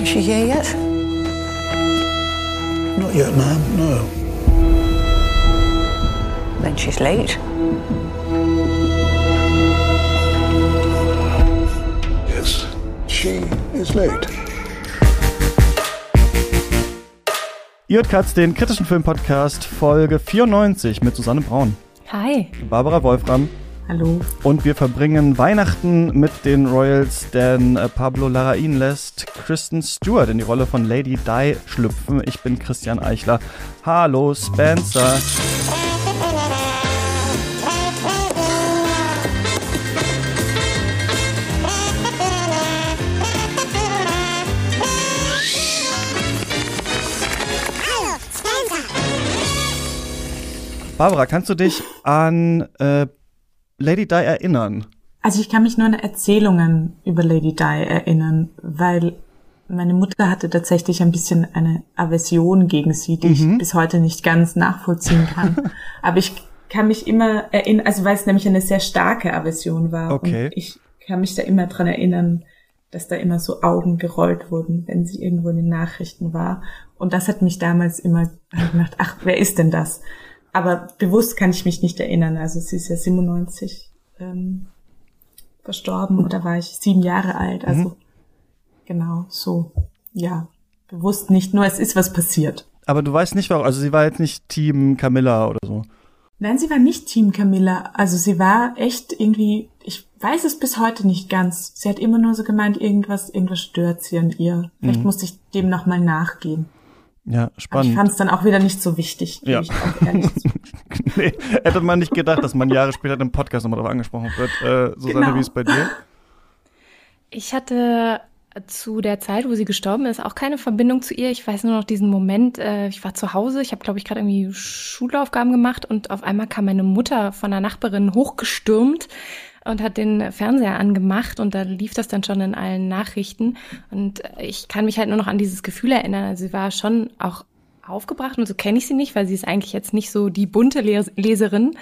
Is she here yet? Not yet, ma'am, no. Then she's late. Yes, she is late. Ihr Katz, den kritischen Filmpodcast Folge 94 mit Susanne Braun, Hi. Barbara Wolfram Hallo. und wir verbringen Weihnachten mit den Royals, denn äh, Pablo Larraín lässt Kristen Stewart in die Rolle von Lady Di schlüpfen. Ich bin Christian Eichler. Hallo Spencer. Barbara, kannst du dich an äh, Lady Di erinnern? Also ich kann mich nur an Erzählungen über Lady Di erinnern, weil meine Mutter hatte tatsächlich ein bisschen eine Aversion gegen sie, die Mhm. ich bis heute nicht ganz nachvollziehen kann. Aber ich kann mich immer erinnern, also weil es nämlich eine sehr starke Aversion war. Okay. Und ich kann mich da immer dran erinnern, dass da immer so Augen gerollt wurden, wenn sie irgendwo in den Nachrichten war. Und das hat mich damals immer gedacht, ach, wer ist denn das? Aber bewusst kann ich mich nicht erinnern. Also sie ist ja 97 ähm, verstorben oder war ich sieben Jahre alt. Also genau so. Ja, bewusst nicht. Nur es ist was passiert. Aber du weißt nicht, warum. Also sie war jetzt nicht Team Camilla oder so. Nein, sie war nicht Team Camilla. Also sie war echt irgendwie, ich weiß es bis heute nicht ganz. Sie hat immer nur so gemeint, irgendwas, irgendwas stört sie an ihr. Vielleicht musste ich dem nochmal nachgehen. Ja, Aber ich spannend. fand es dann auch wieder nicht so wichtig. Ja. Ich nee, hätte man nicht gedacht, dass man Jahre später im Podcast nochmal darauf angesprochen wird. Äh, Susanne, Genau. wie ist es bei dir? Ich hatte zu der Zeit, wo sie gestorben ist, auch keine Verbindung zu ihr. Ich weiß nur noch diesen Moment, äh, ich war zu Hause, ich habe, glaube ich, gerade irgendwie Schulaufgaben gemacht und auf einmal kam meine Mutter von der Nachbarin hochgestürmt und hat den Fernseher angemacht und da lief das dann schon in allen Nachrichten. Und ich kann mich halt nur noch an dieses Gefühl erinnern. Also sie war schon auch aufgebracht und so kenne ich sie nicht, weil sie ist eigentlich jetzt nicht so die bunte Les Leserin.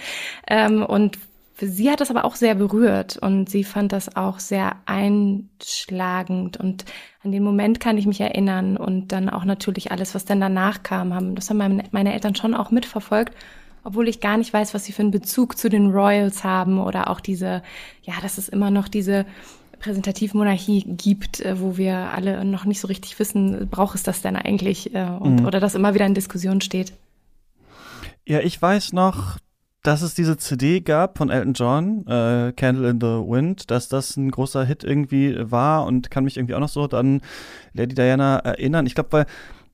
Ähm, und sie hat das aber auch sehr berührt und sie fand das auch sehr einschlagend und an den Moment kann ich mich erinnern und dann auch natürlich alles, was dann danach kam, haben, das haben meine Eltern schon auch mitverfolgt, obwohl ich gar nicht weiß, was sie für einen Bezug zu den Royals haben oder auch diese, ja, dass es immer noch diese Präsentativmonarchie gibt, äh, wo wir alle noch nicht so richtig wissen, braucht es das denn eigentlich äh, und, Mhm. oder das immer wieder in Diskussion steht. Ja, ich weiß noch, dass es diese CD gab von Elton John, äh, Candle in the Wind, dass das ein großer Hit irgendwie war und kann mich irgendwie auch noch so an Lady Diana erinnern. Ich glaube, weil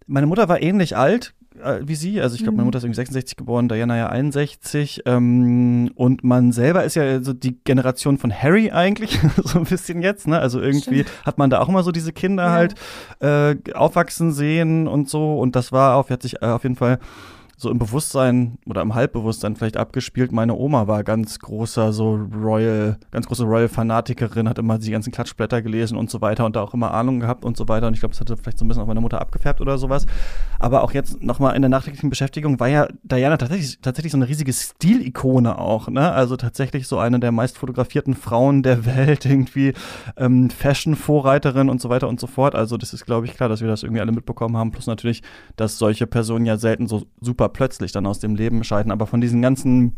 meine Mutter war ähnlich alt äh, wie sie. Also ich glaube, meine Mhm. Mutter ist irgendwie 66 geboren, Diana ja 61. Ähm, und man selber ist ja so die Generation von Harry eigentlich, so ein bisschen jetzt. Ne? Also irgendwie hat man da auch immer so diese Kinder Ja. halt äh, aufwachsen sehen und so. Und das war auf, hat sich äh, auf jeden Fall so im Bewusstsein oder im Halbbewusstsein vielleicht abgespielt. Meine Oma war ganz großer so Royal, ganz große Royal-Fanatikerin, hat immer die ganzen Klatschblätter gelesen und so weiter und da auch immer Ahnung gehabt und so weiter. Und ich glaube, das hatte vielleicht so ein bisschen auf meine Mutter abgefärbt oder sowas. Aber auch jetzt nochmal in der nachträglichen Beschäftigung war ja Diana tatsächlich, tatsächlich so eine riesige Stilikone auch, ne? Also tatsächlich so eine der meist fotografierten Frauen der Welt, irgendwie ähm, Fashion-Vorreiterin und so weiter und so fort. Also das ist, glaube ich, klar, dass wir das irgendwie alle mitbekommen haben. Plus natürlich, dass solche Personen ja selten so super plötzlich dann aus dem Leben scheiden. Aber von diesen ganzen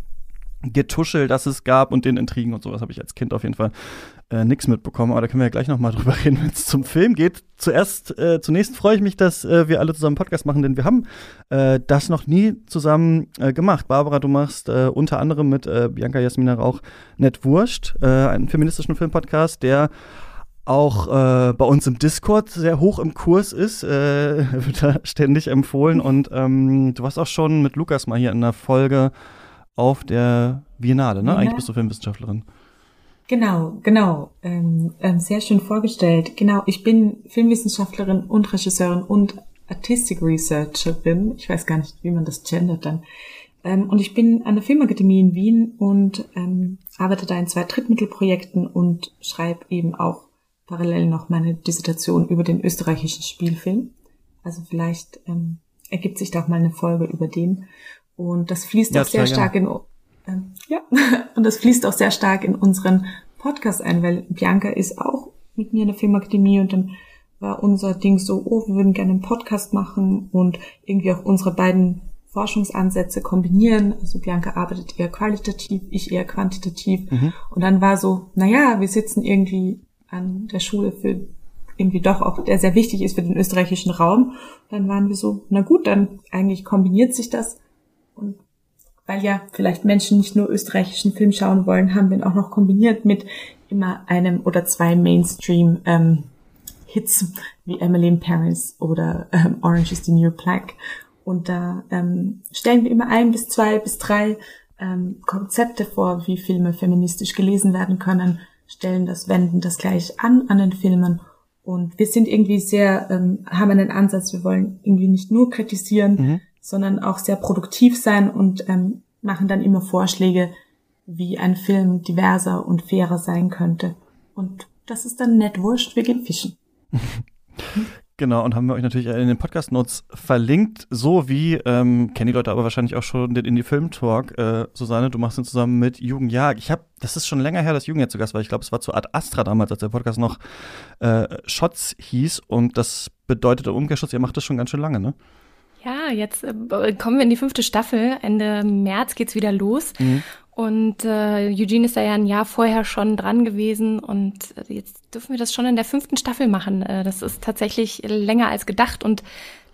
Getuschel, das es gab und den Intrigen und sowas habe ich als Kind auf jeden Fall äh, nichts mitbekommen. Aber da können wir ja gleich nochmal drüber reden, wenn es zum Film geht. Zuerst, äh, zunächst freue ich mich, dass äh, wir alle zusammen Podcast machen, denn wir haben äh, das noch nie zusammen äh, gemacht. Barbara, du machst äh, unter anderem mit Bianca Jasmina Rauch Nett Wurscht, einen feministischen Filmpodcast, der auch äh, bei uns im Discord sehr hoch im Kurs ist, äh, wird da ständig empfohlen. Und ähm, du warst auch schon mit Lukas mal hier in einer Folge auf der Biennale, ne? Ja. Eigentlich bist du Filmwissenschaftlerin. Genau, genau. Ähm, ähm, sehr schön vorgestellt. Genau, ich bin Filmwissenschaftlerin und Regisseurin und Artistic Researcherin. Ich weiß gar nicht, wie man das gendert dann. Ähm, und ich bin an der Filmakademie in Wien und ähm, arbeite da in zwei Drittmittelprojekten und schreibe eben auch parallel noch meine Dissertation über den österreichischen Spielfilm. Also vielleicht ähm, ergibt sich da auch mal eine Folge über den. Und das fließt Ja, auch sehr stark in ähm, ja, und das fließt auch sehr stark in unseren Podcast ein, weil Bianca ist auch mit mir in der Filmakademie und dann war unser Ding so, oh, wir würden gerne einen Podcast machen und irgendwie auch unsere beiden Forschungsansätze kombinieren. Also Bianca arbeitet eher qualitativ, ich eher quantitativ. Mhm. Und dann war so, naja, wir sitzen irgendwie an der Schule für irgendwie doch auch, der sehr wichtig ist für den österreichischen Raum. Dann waren wir so, na gut, dann eigentlich kombiniert sich das. Und weil ja vielleicht Menschen nicht nur österreichischen Film schauen wollen, haben wir ihn auch noch kombiniert mit immer einem oder zwei Mainstream ähm, Hits wie Emily in Paris oder ähm, Orange is the New Black. Und da ähm, stellen wir immer ein bis zwei bis drei ähm, Konzepte vor, wie Filme feministisch gelesen werden können, stellen das, wenden das gleich an an den Filmen. Und wir sind irgendwie sehr, ähm, haben einen Ansatz, wir wollen irgendwie nicht nur kritisieren, mhm. sondern auch sehr produktiv sein und ähm, machen dann immer Vorschläge, wie ein Film diverser und fairer sein könnte. Und das ist dann nett wurscht, wir gehen fischen. Genau, und haben wir euch natürlich in den Podcast-Notes verlinkt, so wie, ähm, kennen die Leute aber wahrscheinlich auch schon den Indie-Film-Talk. Äh, Susanne, du machst ihn zusammen mit Jugend Jag. Ich habe, das ist schon länger her, dass Jugend jetzt zu Gast war. Ich glaube, es war zu Ad Astra damals, als der Podcast noch äh, Shots hieß. Und das bedeutet im Umkehrschluss, ihr macht das schon ganz schön lange, ne? Ja, jetzt äh, kommen wir in die fünfte Staffel. Ende März geht's wieder los. Mhm. Und äh, Eugene ist da ja ein Jahr vorher schon dran gewesen und jetzt dürfen wir das schon in der fünften Staffel machen. Äh, das ist tatsächlich länger als gedacht und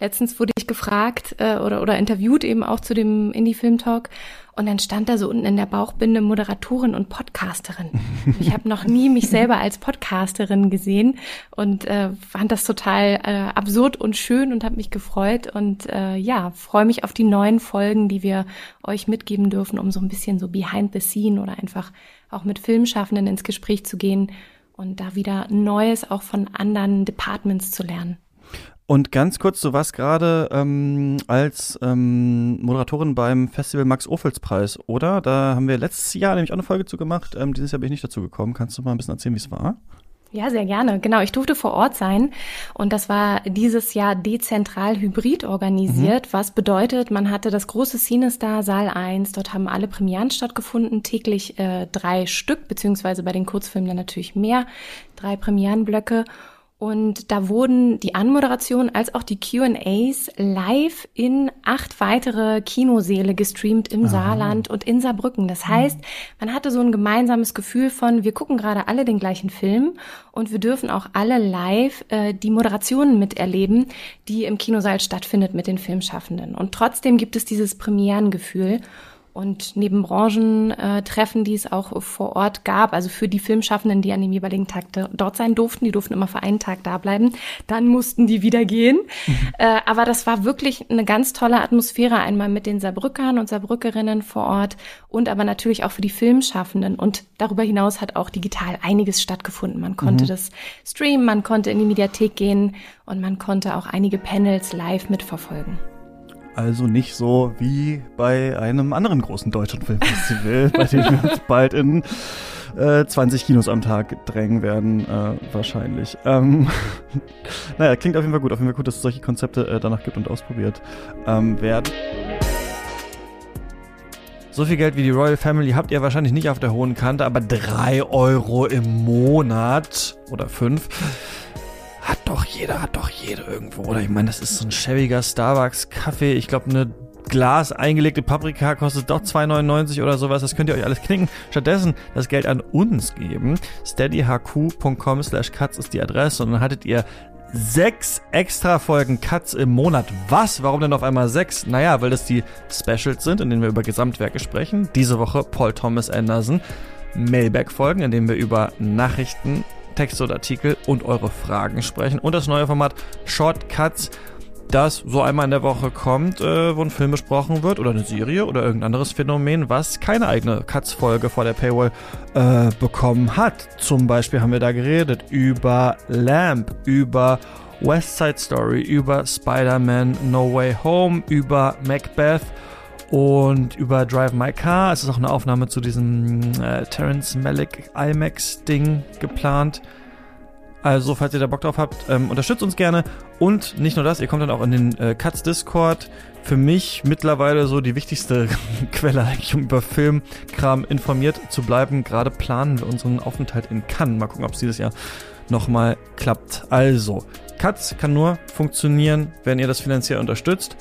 letztens wurde ich gefragt äh, oder, oder interviewt eben auch zu dem Indie-Film-Talk und dann stand da so unten in der Bauchbinde Moderatorin und Podcasterin. Ich habe noch nie mich selber als Podcasterin gesehen und äh, fand das total äh, absurd und schön und habe mich gefreut und äh, ja, freue mich auf die neuen Folgen, die wir euch mitgeben dürfen, um so ein bisschen so behind the scene oder einfach auch mit Filmschaffenden ins Gespräch zu gehen und da wieder Neues auch von anderen Departments zu lernen. Und ganz kurz, du warst gerade ähm, als ähm, Moderatorin beim Festival Max Ophels Preis, oder? Da haben wir letztes Jahr nämlich auch eine Folge zu gemacht. Ähm, dieses Jahr bin ich nicht dazu gekommen. Kannst du mal ein bisschen erzählen, wie es war? Ja, sehr gerne. Genau, ich durfte vor Ort sein und das war dieses Jahr dezentral hybrid organisiert, mhm. was bedeutet, man hatte das große Cinestar Saal 1, dort haben alle Premieren stattgefunden, täglich äh, drei Stück, beziehungsweise bei den Kurzfilmen dann natürlich mehr, drei Premierenblöcke und da wurden die Anmoderation als auch die QAs live in acht weitere Kinoseele gestreamt im Aha. Saarland und in Saarbrücken. Das heißt, man hatte so ein gemeinsames Gefühl von, wir gucken gerade alle den gleichen Film und wir dürfen auch alle live äh, die Moderationen miterleben, die im Kinosaal stattfindet mit den Filmschaffenden. Und trotzdem gibt es dieses Premierengefühl. Und neben Branchentreffen, die es auch vor Ort gab, also für die Filmschaffenden, die an dem jeweiligen Tag dort sein durften, die durften immer für einen Tag da bleiben, dann mussten die wieder gehen. Mhm. Äh, aber das war wirklich eine ganz tolle Atmosphäre, einmal mit den Saarbrückern und Saarbrückerinnen vor Ort und aber natürlich auch für die Filmschaffenden. Und darüber hinaus hat auch digital einiges stattgefunden. Man konnte mhm. das streamen, man konnte in die Mediathek gehen und man konnte auch einige Panels live mitverfolgen. Also nicht so wie bei einem anderen großen deutschen Filmfestival, bei dem wir uns bald in äh, 20 Kinos am Tag drängen werden, äh, wahrscheinlich. Ähm, naja, klingt auf jeden Fall gut. Auf jeden Fall gut, dass es solche Konzepte äh, danach gibt und ausprobiert ähm, werden. So viel Geld wie die Royal Family habt ihr wahrscheinlich nicht auf der hohen Kante, aber drei Euro im Monat oder fünf hat doch jeder, hat doch jeder irgendwo. Oder ich meine, das ist so ein schäbiger Starbucks-Kaffee. Ich glaube, eine Glas eingelegte Paprika kostet doch 2,99 oder sowas. Das könnt ihr euch alles knicken. Stattdessen das Geld an uns geben. steadyhq.com slash cuts ist die Adresse und dann hattet ihr sechs extra Folgen Cuts im Monat. Was? Warum denn auf einmal sechs? Naja, weil das die Specials sind, in denen wir über Gesamtwerke sprechen. Diese Woche Paul Thomas Anderson. Mailback-Folgen, in denen wir über Nachrichten Texte oder Artikel und eure Fragen sprechen. Und das neue Format Shortcuts, das so einmal in der Woche kommt, äh, wo ein Film besprochen wird oder eine Serie oder irgendein anderes Phänomen, was keine eigene Cuts-Folge vor der Paywall äh, bekommen hat. Zum Beispiel haben wir da geredet über Lamp, über West Side Story, über Spider-Man No Way Home, über Macbeth und über Drive My Car. Es ist auch eine Aufnahme zu diesem äh, Terence Malick IMAX-Ding geplant. Also, falls ihr da Bock drauf habt, ähm, unterstützt uns gerne. Und nicht nur das, ihr kommt dann auch in den äh, Cuts Discord. Für mich mittlerweile so die wichtigste Quelle eigentlich, um über Filmkram informiert zu bleiben. Gerade planen wir unseren Aufenthalt in Cannes. Mal gucken, ob es dieses Jahr nochmal klappt. Also, Katz kann nur funktionieren, wenn ihr das finanziell unterstützt.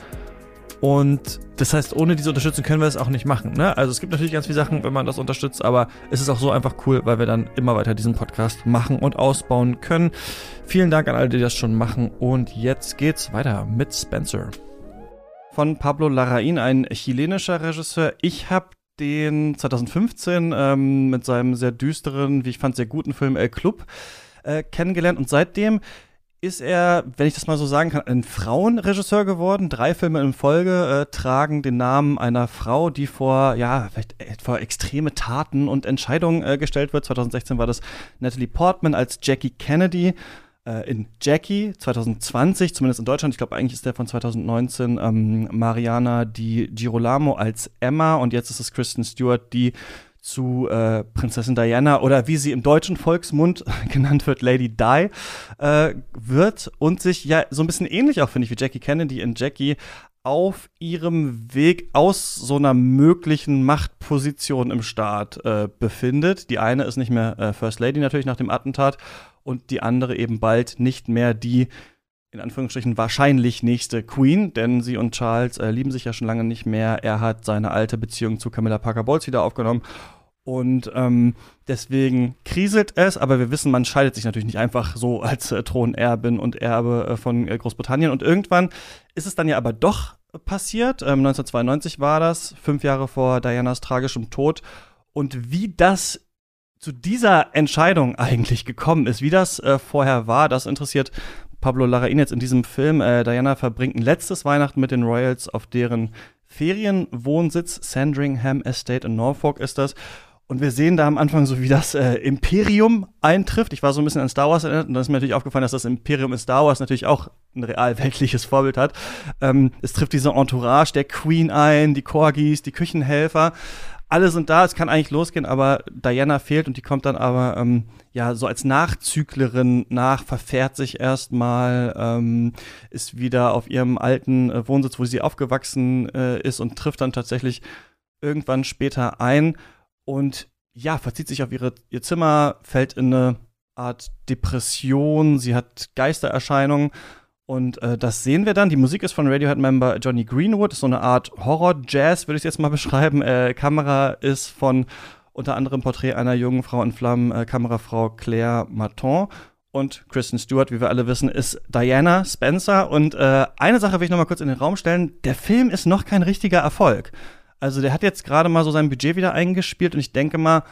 Und das heißt, ohne diese Unterstützung können wir es auch nicht machen. Ne? Also es gibt natürlich ganz viele Sachen, wenn man das unterstützt, aber es ist auch so einfach cool, weil wir dann immer weiter diesen Podcast machen und ausbauen können. Vielen Dank an alle, die das schon machen. Und jetzt geht's weiter mit Spencer. Von Pablo Larraín, ein chilenischer Regisseur. Ich habe den 2015 ähm, mit seinem sehr düsteren, wie ich fand, sehr guten Film El Club äh, kennengelernt und seitdem ist er, wenn ich das mal so sagen kann, ein Frauenregisseur geworden. Drei Filme in Folge äh, tragen den Namen einer Frau, die vor, ja, vielleicht vor extreme Taten und Entscheidungen äh, gestellt wird. 2016 war das Natalie Portman als Jackie Kennedy äh, in Jackie. 2020, zumindest in Deutschland, ich glaube eigentlich ist der von 2019, ähm, Mariana Di Girolamo als Emma und jetzt ist es Kristen Stewart, die zu äh, Prinzessin Diana oder wie sie im deutschen Volksmund genannt wird, Lady Di, äh, wird und sich ja so ein bisschen ähnlich auch, finde ich, wie Jackie Kennedy in Jackie auf ihrem Weg aus so einer möglichen Machtposition im Staat äh, befindet. Die eine ist nicht mehr äh, First Lady natürlich nach dem Attentat und die andere eben bald nicht mehr die in Anführungsstrichen wahrscheinlich nächste Queen, denn sie und Charles äh, lieben sich ja schon lange nicht mehr. Er hat seine alte Beziehung zu Camilla Parker Bowles wieder aufgenommen und ähm, deswegen kriselt es, aber wir wissen, man scheidet sich natürlich nicht einfach so als äh, Thronerbin und Erbe äh, von äh, Großbritannien. Und irgendwann ist es dann ja aber doch passiert. Ähm, 1992 war das, fünf Jahre vor Dianas tragischem Tod. Und wie das zu dieser Entscheidung eigentlich gekommen ist, wie das äh, vorher war, das interessiert Pablo Larraín jetzt in diesem Film. Äh, Diana verbringt ein letztes Weihnachten mit den Royals auf deren Ferienwohnsitz. Sandringham Estate in Norfolk ist das. Und wir sehen da am Anfang so, wie das äh, Imperium eintrifft. Ich war so ein bisschen an Star Wars erinnert und dann ist mir natürlich aufgefallen, dass das Imperium in Star Wars natürlich auch ein real weltliches Vorbild hat. Ähm, es trifft diese Entourage der Queen ein, die Corgis, die Küchenhelfer alle sind da, es kann eigentlich losgehen, aber Diana fehlt und die kommt dann aber ähm, ja so als Nachzüglerin nach, verfährt sich erstmal, ähm, ist wieder auf ihrem alten äh, Wohnsitz, wo sie aufgewachsen äh, ist und trifft dann tatsächlich irgendwann später ein und ja, verzieht sich auf ihre, ihr Zimmer, fällt in eine Art Depression, sie hat Geistererscheinungen und äh, das sehen wir dann. Die Musik ist von Radiohead-Member Johnny Greenwood. Ist so eine Art Horror-Jazz, würde ich jetzt mal beschreiben. Äh, Kamera ist von unter anderem Porträt einer jungen Frau in Flammen, äh, Kamerafrau Claire Maton. Und Kristen Stewart, wie wir alle wissen, ist Diana Spencer. Und äh, eine Sache will ich noch mal kurz in den Raum stellen. Der Film ist noch kein richtiger Erfolg. Also der hat jetzt gerade mal so sein Budget wieder eingespielt und ich denke mal,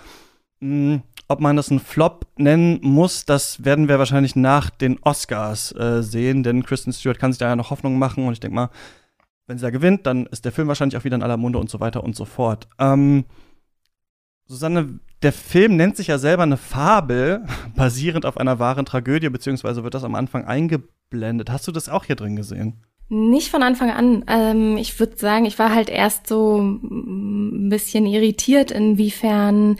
mh, hm, ob man das einen Flop nennen muss, das werden wir wahrscheinlich nach den Oscars äh, sehen, denn Kristen Stewart kann sich da ja noch Hoffnung machen und ich denke mal, wenn sie da gewinnt, dann ist der Film wahrscheinlich auch wieder in aller Munde und so weiter und so fort. Ähm, Susanne, der Film nennt sich ja selber eine Fabel, basierend auf einer wahren Tragödie, beziehungsweise wird das am Anfang eingeblendet. Hast du das auch hier drin gesehen? Nicht von Anfang an. Ähm, ich würde sagen, ich war halt erst so ein bisschen irritiert, inwiefern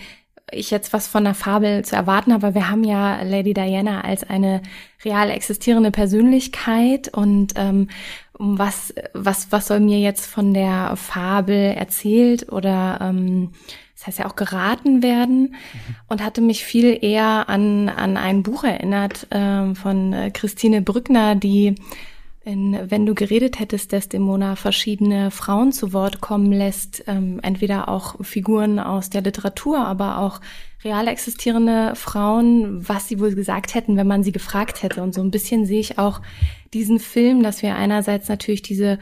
ich jetzt was von der Fabel zu erwarten habe. Wir haben ja Lady Diana als eine real existierende Persönlichkeit und ähm, was, was, was soll mir jetzt von der Fabel erzählt oder ähm, das heißt ja auch geraten werden mhm. und hatte mich viel eher an, an ein Buch erinnert ähm, von äh, Christine Brückner, die in Wenn du geredet hättest, Desdemona verschiedene Frauen zu Wort kommen lässt, ähm, entweder auch Figuren aus der Literatur, aber auch real existierende Frauen, was sie wohl gesagt hätten, wenn man sie gefragt hätte. Und so ein bisschen sehe ich auch diesen Film, dass wir einerseits natürlich diese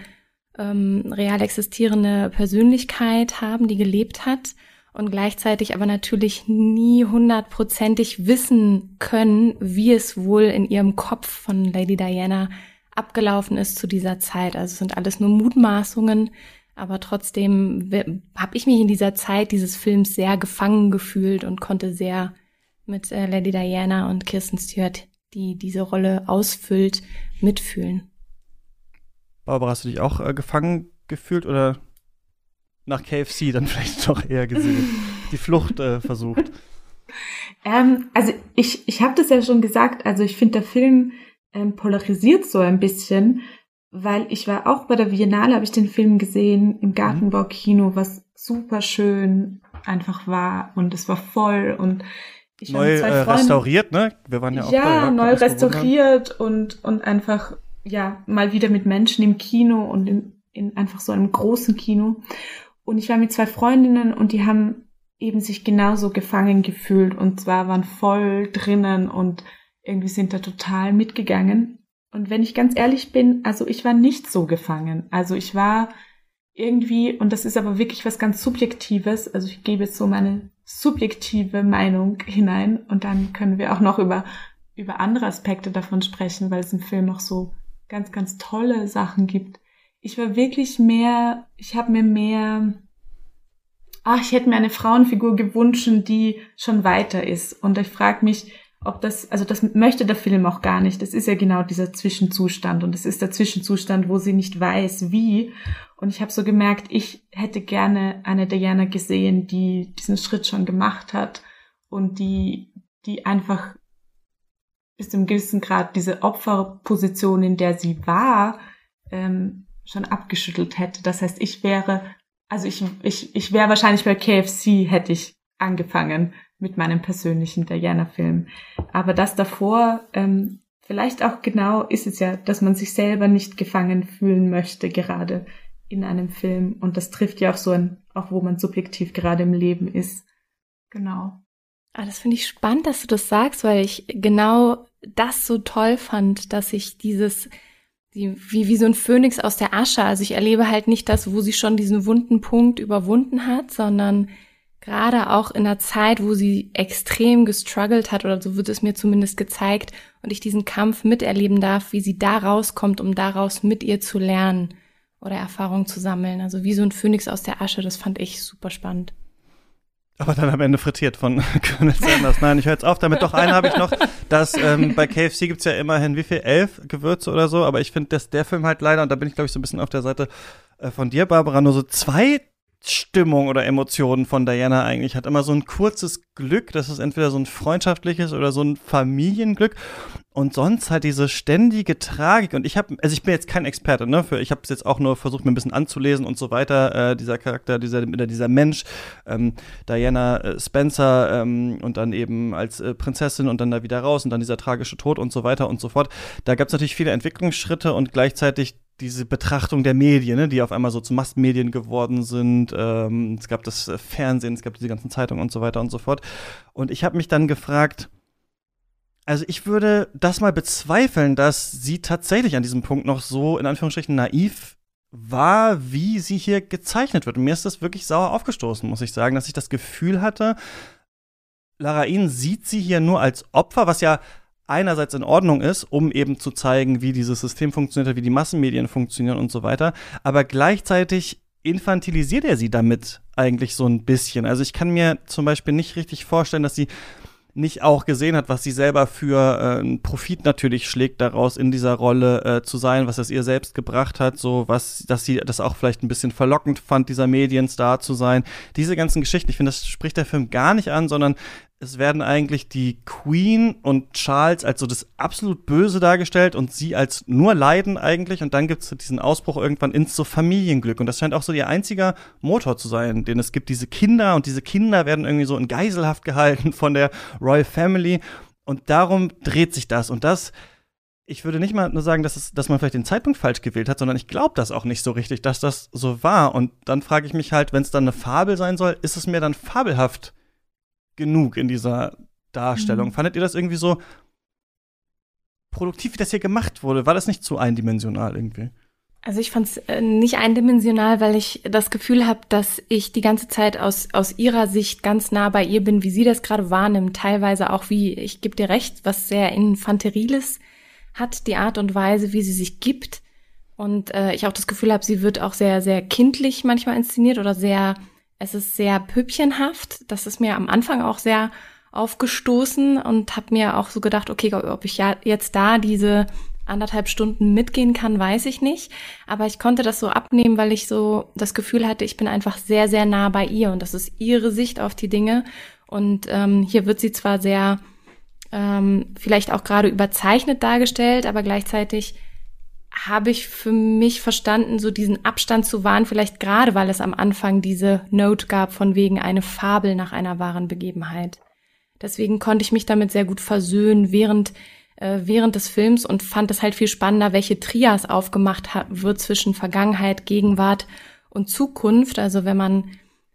ähm, real existierende Persönlichkeit haben, die gelebt hat und gleichzeitig aber natürlich nie hundertprozentig wissen können, wie es wohl in ihrem Kopf von Lady Diana abgelaufen ist zu dieser Zeit. Also es sind alles nur Mutmaßungen, aber trotzdem habe ich mich in dieser Zeit dieses Films sehr gefangen gefühlt und konnte sehr mit äh, Lady Diana und Kirsten Stewart, die diese Rolle ausfüllt, mitfühlen. Barbara, hast du dich auch äh, gefangen gefühlt oder nach KFC dann vielleicht doch eher gesehen? Die Flucht äh, versucht? Ähm, also ich, ich habe das ja schon gesagt, also ich finde der Film ähm, polarisiert so ein bisschen, weil ich war auch bei der Biennale, habe ich den Film gesehen im Gartenbaukino, was super schön einfach war und es war voll und ich neu äh, restauriert, ne? Wir waren ja auch Ja, bei, neu restauriert und, und einfach, ja, mal wieder mit Menschen im Kino und in, in einfach so einem großen Kino. Und ich war mit zwei Freundinnen und die haben eben sich genauso gefangen gefühlt und zwar waren voll drinnen und irgendwie sind da total mitgegangen. Und wenn ich ganz ehrlich bin, also ich war nicht so gefangen. Also ich war irgendwie, und das ist aber wirklich was ganz Subjektives, also ich gebe jetzt so meine subjektive Meinung hinein und dann können wir auch noch über, über andere Aspekte davon sprechen, weil es im Film auch so ganz, ganz tolle Sachen gibt. Ich war wirklich mehr, ich habe mir mehr, ach, ich hätte mir eine Frauenfigur gewünscht, die schon weiter ist. Und ich frage mich, ob das, also das möchte der Film auch gar nicht. Das ist ja genau dieser Zwischenzustand und es ist der Zwischenzustand, wo sie nicht weiß, wie. Und ich habe so gemerkt, ich hätte gerne eine Diana gesehen, die diesen Schritt schon gemacht hat und die, die einfach bis zum gewissen Grad diese Opferposition, in der sie war, ähm, schon abgeschüttelt hätte. Das heißt, ich wäre, also ich, ich, ich wäre wahrscheinlich bei KFC hätte ich angefangen mit meinem persönlichen Diana-Film. Aber das davor, ähm, vielleicht auch genau ist es ja, dass man sich selber nicht gefangen fühlen möchte, gerade in einem Film. Und das trifft ja auch so ein, auch wo man subjektiv gerade im Leben ist. Genau. Ah, das finde ich spannend, dass du das sagst, weil ich genau das so toll fand, dass ich dieses, die, wie, wie so ein Phönix aus der Asche, also ich erlebe halt nicht das, wo sie schon diesen wunden Punkt überwunden hat, sondern gerade auch in einer Zeit, wo sie extrem gestruggelt hat, oder so wird es mir zumindest gezeigt, und ich diesen Kampf miterleben darf, wie sie da rauskommt, um daraus mit ihr zu lernen oder Erfahrungen zu sammeln. Also wie so ein Phönix aus der Asche, das fand ich super spannend. Aber dann am Ende frittiert von Colonel Sanders. Nein, ich höre jetzt auf damit. Doch einen habe ich noch, dass ähm, bei KFC gibt's ja immerhin wie viel? Elf Gewürze oder so. Aber ich finde, dass der Film halt leider, und da bin ich glaube ich so ein bisschen auf der Seite äh, von dir, Barbara, nur so zwei Stimmung oder Emotionen von Diana eigentlich hat. Immer so ein kurzes Glück, das ist entweder so ein freundschaftliches oder so ein Familienglück. Und sonst halt diese ständige Tragik. Und ich habe, also ich bin jetzt kein Experte, ne? Für, ich habe es jetzt auch nur versucht, mir ein bisschen anzulesen und so weiter. Äh, dieser Charakter, dieser, dieser Mensch, ähm, Diana äh, Spencer ähm, und dann eben als äh, Prinzessin und dann da wieder raus und dann dieser tragische Tod und so weiter und so fort. Da gab es natürlich viele Entwicklungsschritte und gleichzeitig diese Betrachtung der Medien, ne, die auf einmal so zu Massenmedien geworden sind. Ähm, es gab das äh, Fernsehen, es gab diese ganzen Zeitungen und so weiter und so fort. Und ich habe mich dann gefragt, also ich würde das mal bezweifeln, dass sie tatsächlich an diesem Punkt noch so in Anführungsstrichen naiv war, wie sie hier gezeichnet wird. Und mir ist das wirklich sauer aufgestoßen, muss ich sagen, dass ich das Gefühl hatte, Lara Larain sieht sie hier nur als Opfer, was ja einerseits in Ordnung ist, um eben zu zeigen, wie dieses System funktioniert, wie die Massenmedien funktionieren und so weiter, aber gleichzeitig infantilisiert er sie damit eigentlich so ein bisschen. Also ich kann mir zum Beispiel nicht richtig vorstellen, dass sie nicht auch gesehen hat, was sie selber für äh, einen Profit natürlich schlägt, daraus in dieser Rolle äh, zu sein, was es ihr selbst gebracht hat, so was, dass sie das auch vielleicht ein bisschen verlockend fand, dieser Medienstar zu sein. Diese ganzen Geschichten, ich finde, das spricht der Film gar nicht an, sondern es werden eigentlich die Queen und Charles als so das absolut Böse dargestellt und sie als nur Leiden eigentlich. Und dann gibt es diesen Ausbruch irgendwann ins so Familienglück. Und das scheint auch so ihr einziger Motor zu sein, den es gibt. Diese Kinder und diese Kinder werden irgendwie so in Geiselhaft gehalten von der Royal Family. Und darum dreht sich das. Und das, ich würde nicht mal nur sagen, dass, es, dass man vielleicht den Zeitpunkt falsch gewählt hat, sondern ich glaube das auch nicht so richtig, dass das so war. Und dann frage ich mich halt, wenn es dann eine Fabel sein soll, ist es mir dann fabelhaft? Genug in dieser Darstellung. Mhm. Fandet ihr das irgendwie so produktiv, wie das hier gemacht wurde? War das nicht zu eindimensional irgendwie? Also ich fand es äh, nicht eindimensional, weil ich das Gefühl habe, dass ich die ganze Zeit aus, aus ihrer Sicht ganz nah bei ihr bin, wie sie das gerade wahrnimmt. Teilweise auch wie, ich gebe dir recht, was sehr Infanteriles hat, die Art und Weise, wie sie sich gibt. Und äh, ich auch das Gefühl habe, sie wird auch sehr, sehr kindlich manchmal inszeniert oder sehr es ist sehr püppchenhaft. Das ist mir am Anfang auch sehr aufgestoßen und habe mir auch so gedacht, okay, ob ich ja jetzt da diese anderthalb Stunden mitgehen kann, weiß ich nicht. Aber ich konnte das so abnehmen, weil ich so das Gefühl hatte, ich bin einfach sehr, sehr nah bei ihr und das ist ihre Sicht auf die Dinge. Und ähm, hier wird sie zwar sehr ähm, vielleicht auch gerade überzeichnet dargestellt, aber gleichzeitig habe ich für mich verstanden, so diesen Abstand zu wahren, vielleicht gerade, weil es am Anfang diese Note gab von wegen eine Fabel nach einer wahren Begebenheit. Deswegen konnte ich mich damit sehr gut versöhnen während, äh, während des Films und fand es halt viel spannender, welche Trias aufgemacht wird zwischen Vergangenheit, Gegenwart und Zukunft. Also wenn man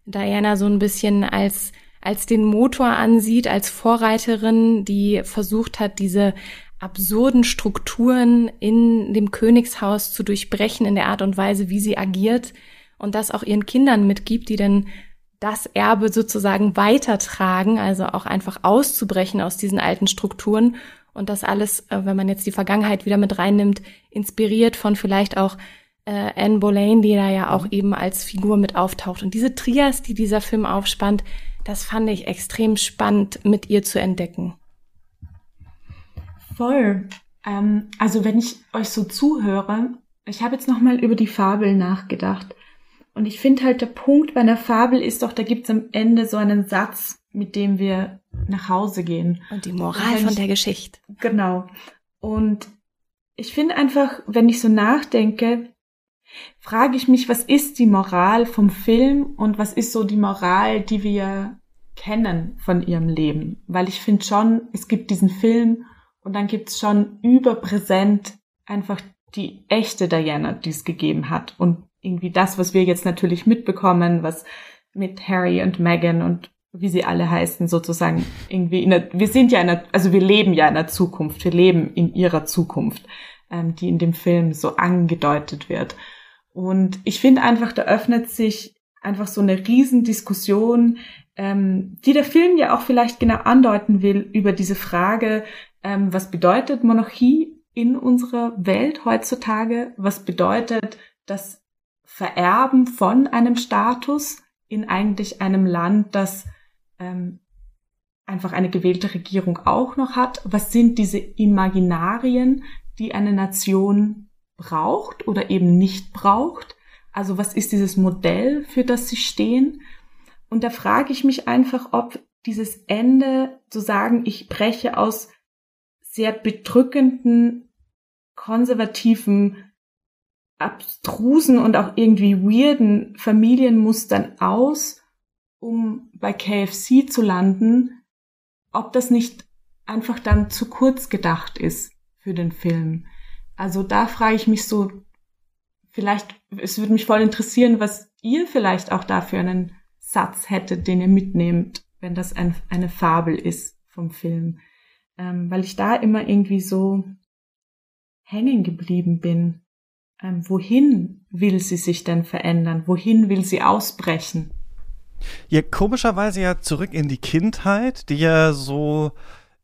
Diana so ein bisschen als als den Motor ansieht, als Vorreiterin, die versucht hat, diese absurden Strukturen in dem Königshaus zu durchbrechen in der Art und Weise, wie sie agiert und das auch ihren Kindern mitgibt, die dann das Erbe sozusagen weitertragen, also auch einfach auszubrechen aus diesen alten Strukturen und das alles, äh, wenn man jetzt die Vergangenheit wieder mit reinnimmt, inspiriert von vielleicht auch äh, Anne Boleyn, die da ja auch eben als Figur mit auftaucht. Und diese Trias, die dieser Film aufspannt, das fand ich extrem spannend mit ihr zu entdecken. Voll. Ähm, also wenn ich euch so zuhöre, ich habe jetzt noch mal über die Fabel nachgedacht. Und ich finde halt, der Punkt bei einer Fabel ist doch, da gibt es am Ende so einen Satz, mit dem wir nach Hause gehen. Und die Moral von der Geschichte. Genau. Und ich finde einfach, wenn ich so nachdenke, frage ich mich, was ist die Moral vom Film und was ist so die Moral, die wir kennen von ihrem Leben? Weil ich finde schon, es gibt diesen Film und dann gibt's schon überpräsent einfach die echte Diana, die es gegeben hat. Und irgendwie das, was wir jetzt natürlich mitbekommen, was mit Harry und Meghan und wie sie alle heißen, sozusagen irgendwie in der, wir sind ja in der, also wir leben ja in der Zukunft, wir leben in ihrer Zukunft, ähm, die in dem Film so angedeutet wird. Und ich finde einfach, da öffnet sich einfach so eine Riesendiskussion, ähm, die der Film ja auch vielleicht genau andeuten will über diese Frage, ähm, was bedeutet Monarchie in unserer Welt heutzutage? Was bedeutet das Vererben von einem Status in eigentlich einem Land, das ähm, einfach eine gewählte Regierung auch noch hat? Was sind diese Imaginarien, die eine Nation braucht oder eben nicht braucht? Also was ist dieses Modell, für das sie stehen? Und da frage ich mich einfach, ob dieses Ende zu sagen, ich breche aus sehr bedrückenden, konservativen, abstrusen und auch irgendwie weirden Familienmustern aus, um bei KFC zu landen, ob das nicht einfach dann zu kurz gedacht ist für den Film. Also da frage ich mich so, vielleicht, es würde mich voll interessieren, was ihr vielleicht auch da für einen Satz hättet, den ihr mitnehmt, wenn das ein, eine Fabel ist vom Film ähm, weil ich da immer irgendwie so hängen geblieben bin. Ähm, wohin will sie sich denn verändern? Wohin will sie ausbrechen? Ja, komischerweise ja zurück in die Kindheit, die ja so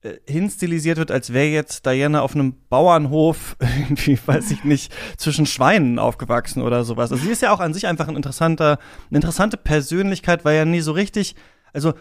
äh, hinstilisiert wird, als wäre jetzt Diana auf einem Bauernhof irgendwie, weiß ich nicht, zwischen Schweinen aufgewachsen oder sowas. Also sie ist ja auch an sich einfach ein interessanter, eine interessante Persönlichkeit, weil ja nie so richtig, also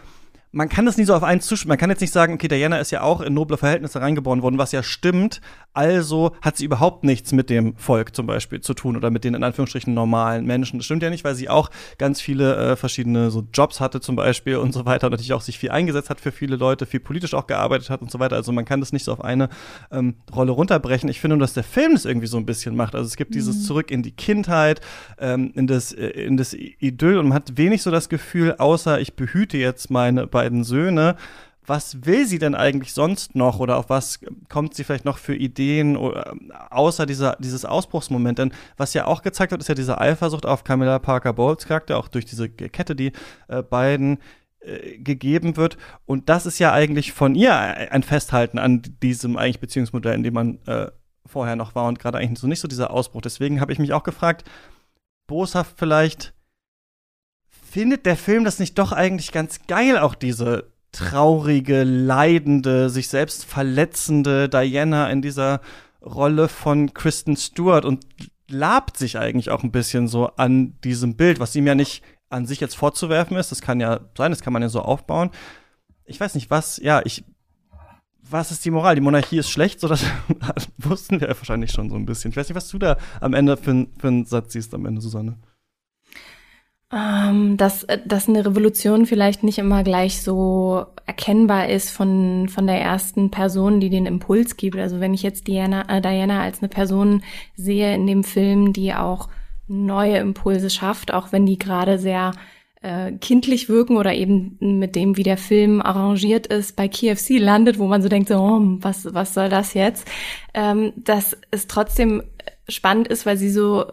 man kann das nie so auf eins zustimmen. Man kann jetzt nicht sagen, okay, Diana ist ja auch in noble Verhältnisse reingeboren worden, was ja stimmt. Also hat sie überhaupt nichts mit dem Volk zum Beispiel zu tun oder mit den in Anführungsstrichen normalen Menschen. Das stimmt ja nicht, weil sie auch ganz viele äh, verschiedene so Jobs hatte zum Beispiel und so weiter und natürlich auch sich viel eingesetzt hat für viele Leute, viel politisch auch gearbeitet hat und so weiter. Also man kann das nicht so auf eine ähm, Rolle runterbrechen. Ich finde nur, dass der Film das irgendwie so ein bisschen macht. Also es gibt mhm. dieses Zurück in die Kindheit, ähm, in das äh, in das Idyll und man hat wenig so das Gefühl, außer ich behüte jetzt meine beiden Söhne. Was will sie denn eigentlich sonst noch oder auf was kommt sie vielleicht noch für Ideen oder, außer dieser, dieses Ausbruchsmoment? Denn was ja auch gezeigt wird, ist ja diese Eifersucht auf Camilla Parker Bowles Charakter, auch durch diese Kette, die äh, beiden äh, gegeben wird. Und das ist ja eigentlich von ihr ein Festhalten an diesem eigentlich Beziehungsmodell, in dem man äh, vorher noch war und gerade eigentlich so nicht so dieser Ausbruch. Deswegen habe ich mich auch gefragt, boshaft vielleicht, findet der Film das nicht doch eigentlich ganz geil, auch diese traurige, leidende, sich selbst verletzende Diana in dieser Rolle von Kristen Stewart und labt sich eigentlich auch ein bisschen so an diesem Bild, was ihm ja nicht an sich jetzt vorzuwerfen ist. Das kann ja sein, das kann man ja so aufbauen. Ich weiß nicht, was, ja, ich, was ist die Moral? Die Monarchie ist schlecht, so das wussten wir ja wahrscheinlich schon so ein bisschen. Ich weiß nicht, was du da am Ende für, für einen Satz siehst, am Ende, Susanne. Ähm, dass, dass eine Revolution vielleicht nicht immer gleich so erkennbar ist von, von der ersten Person, die den Impuls gibt. Also wenn ich jetzt Diana, äh, Diana als eine Person sehe in dem Film, die auch neue Impulse schafft, auch wenn die gerade sehr äh, kindlich wirken oder eben mit dem, wie der Film arrangiert ist, bei KFC landet, wo man so denkt, so, oh, was, was soll das jetzt? Ähm, dass es trotzdem spannend ist, weil sie so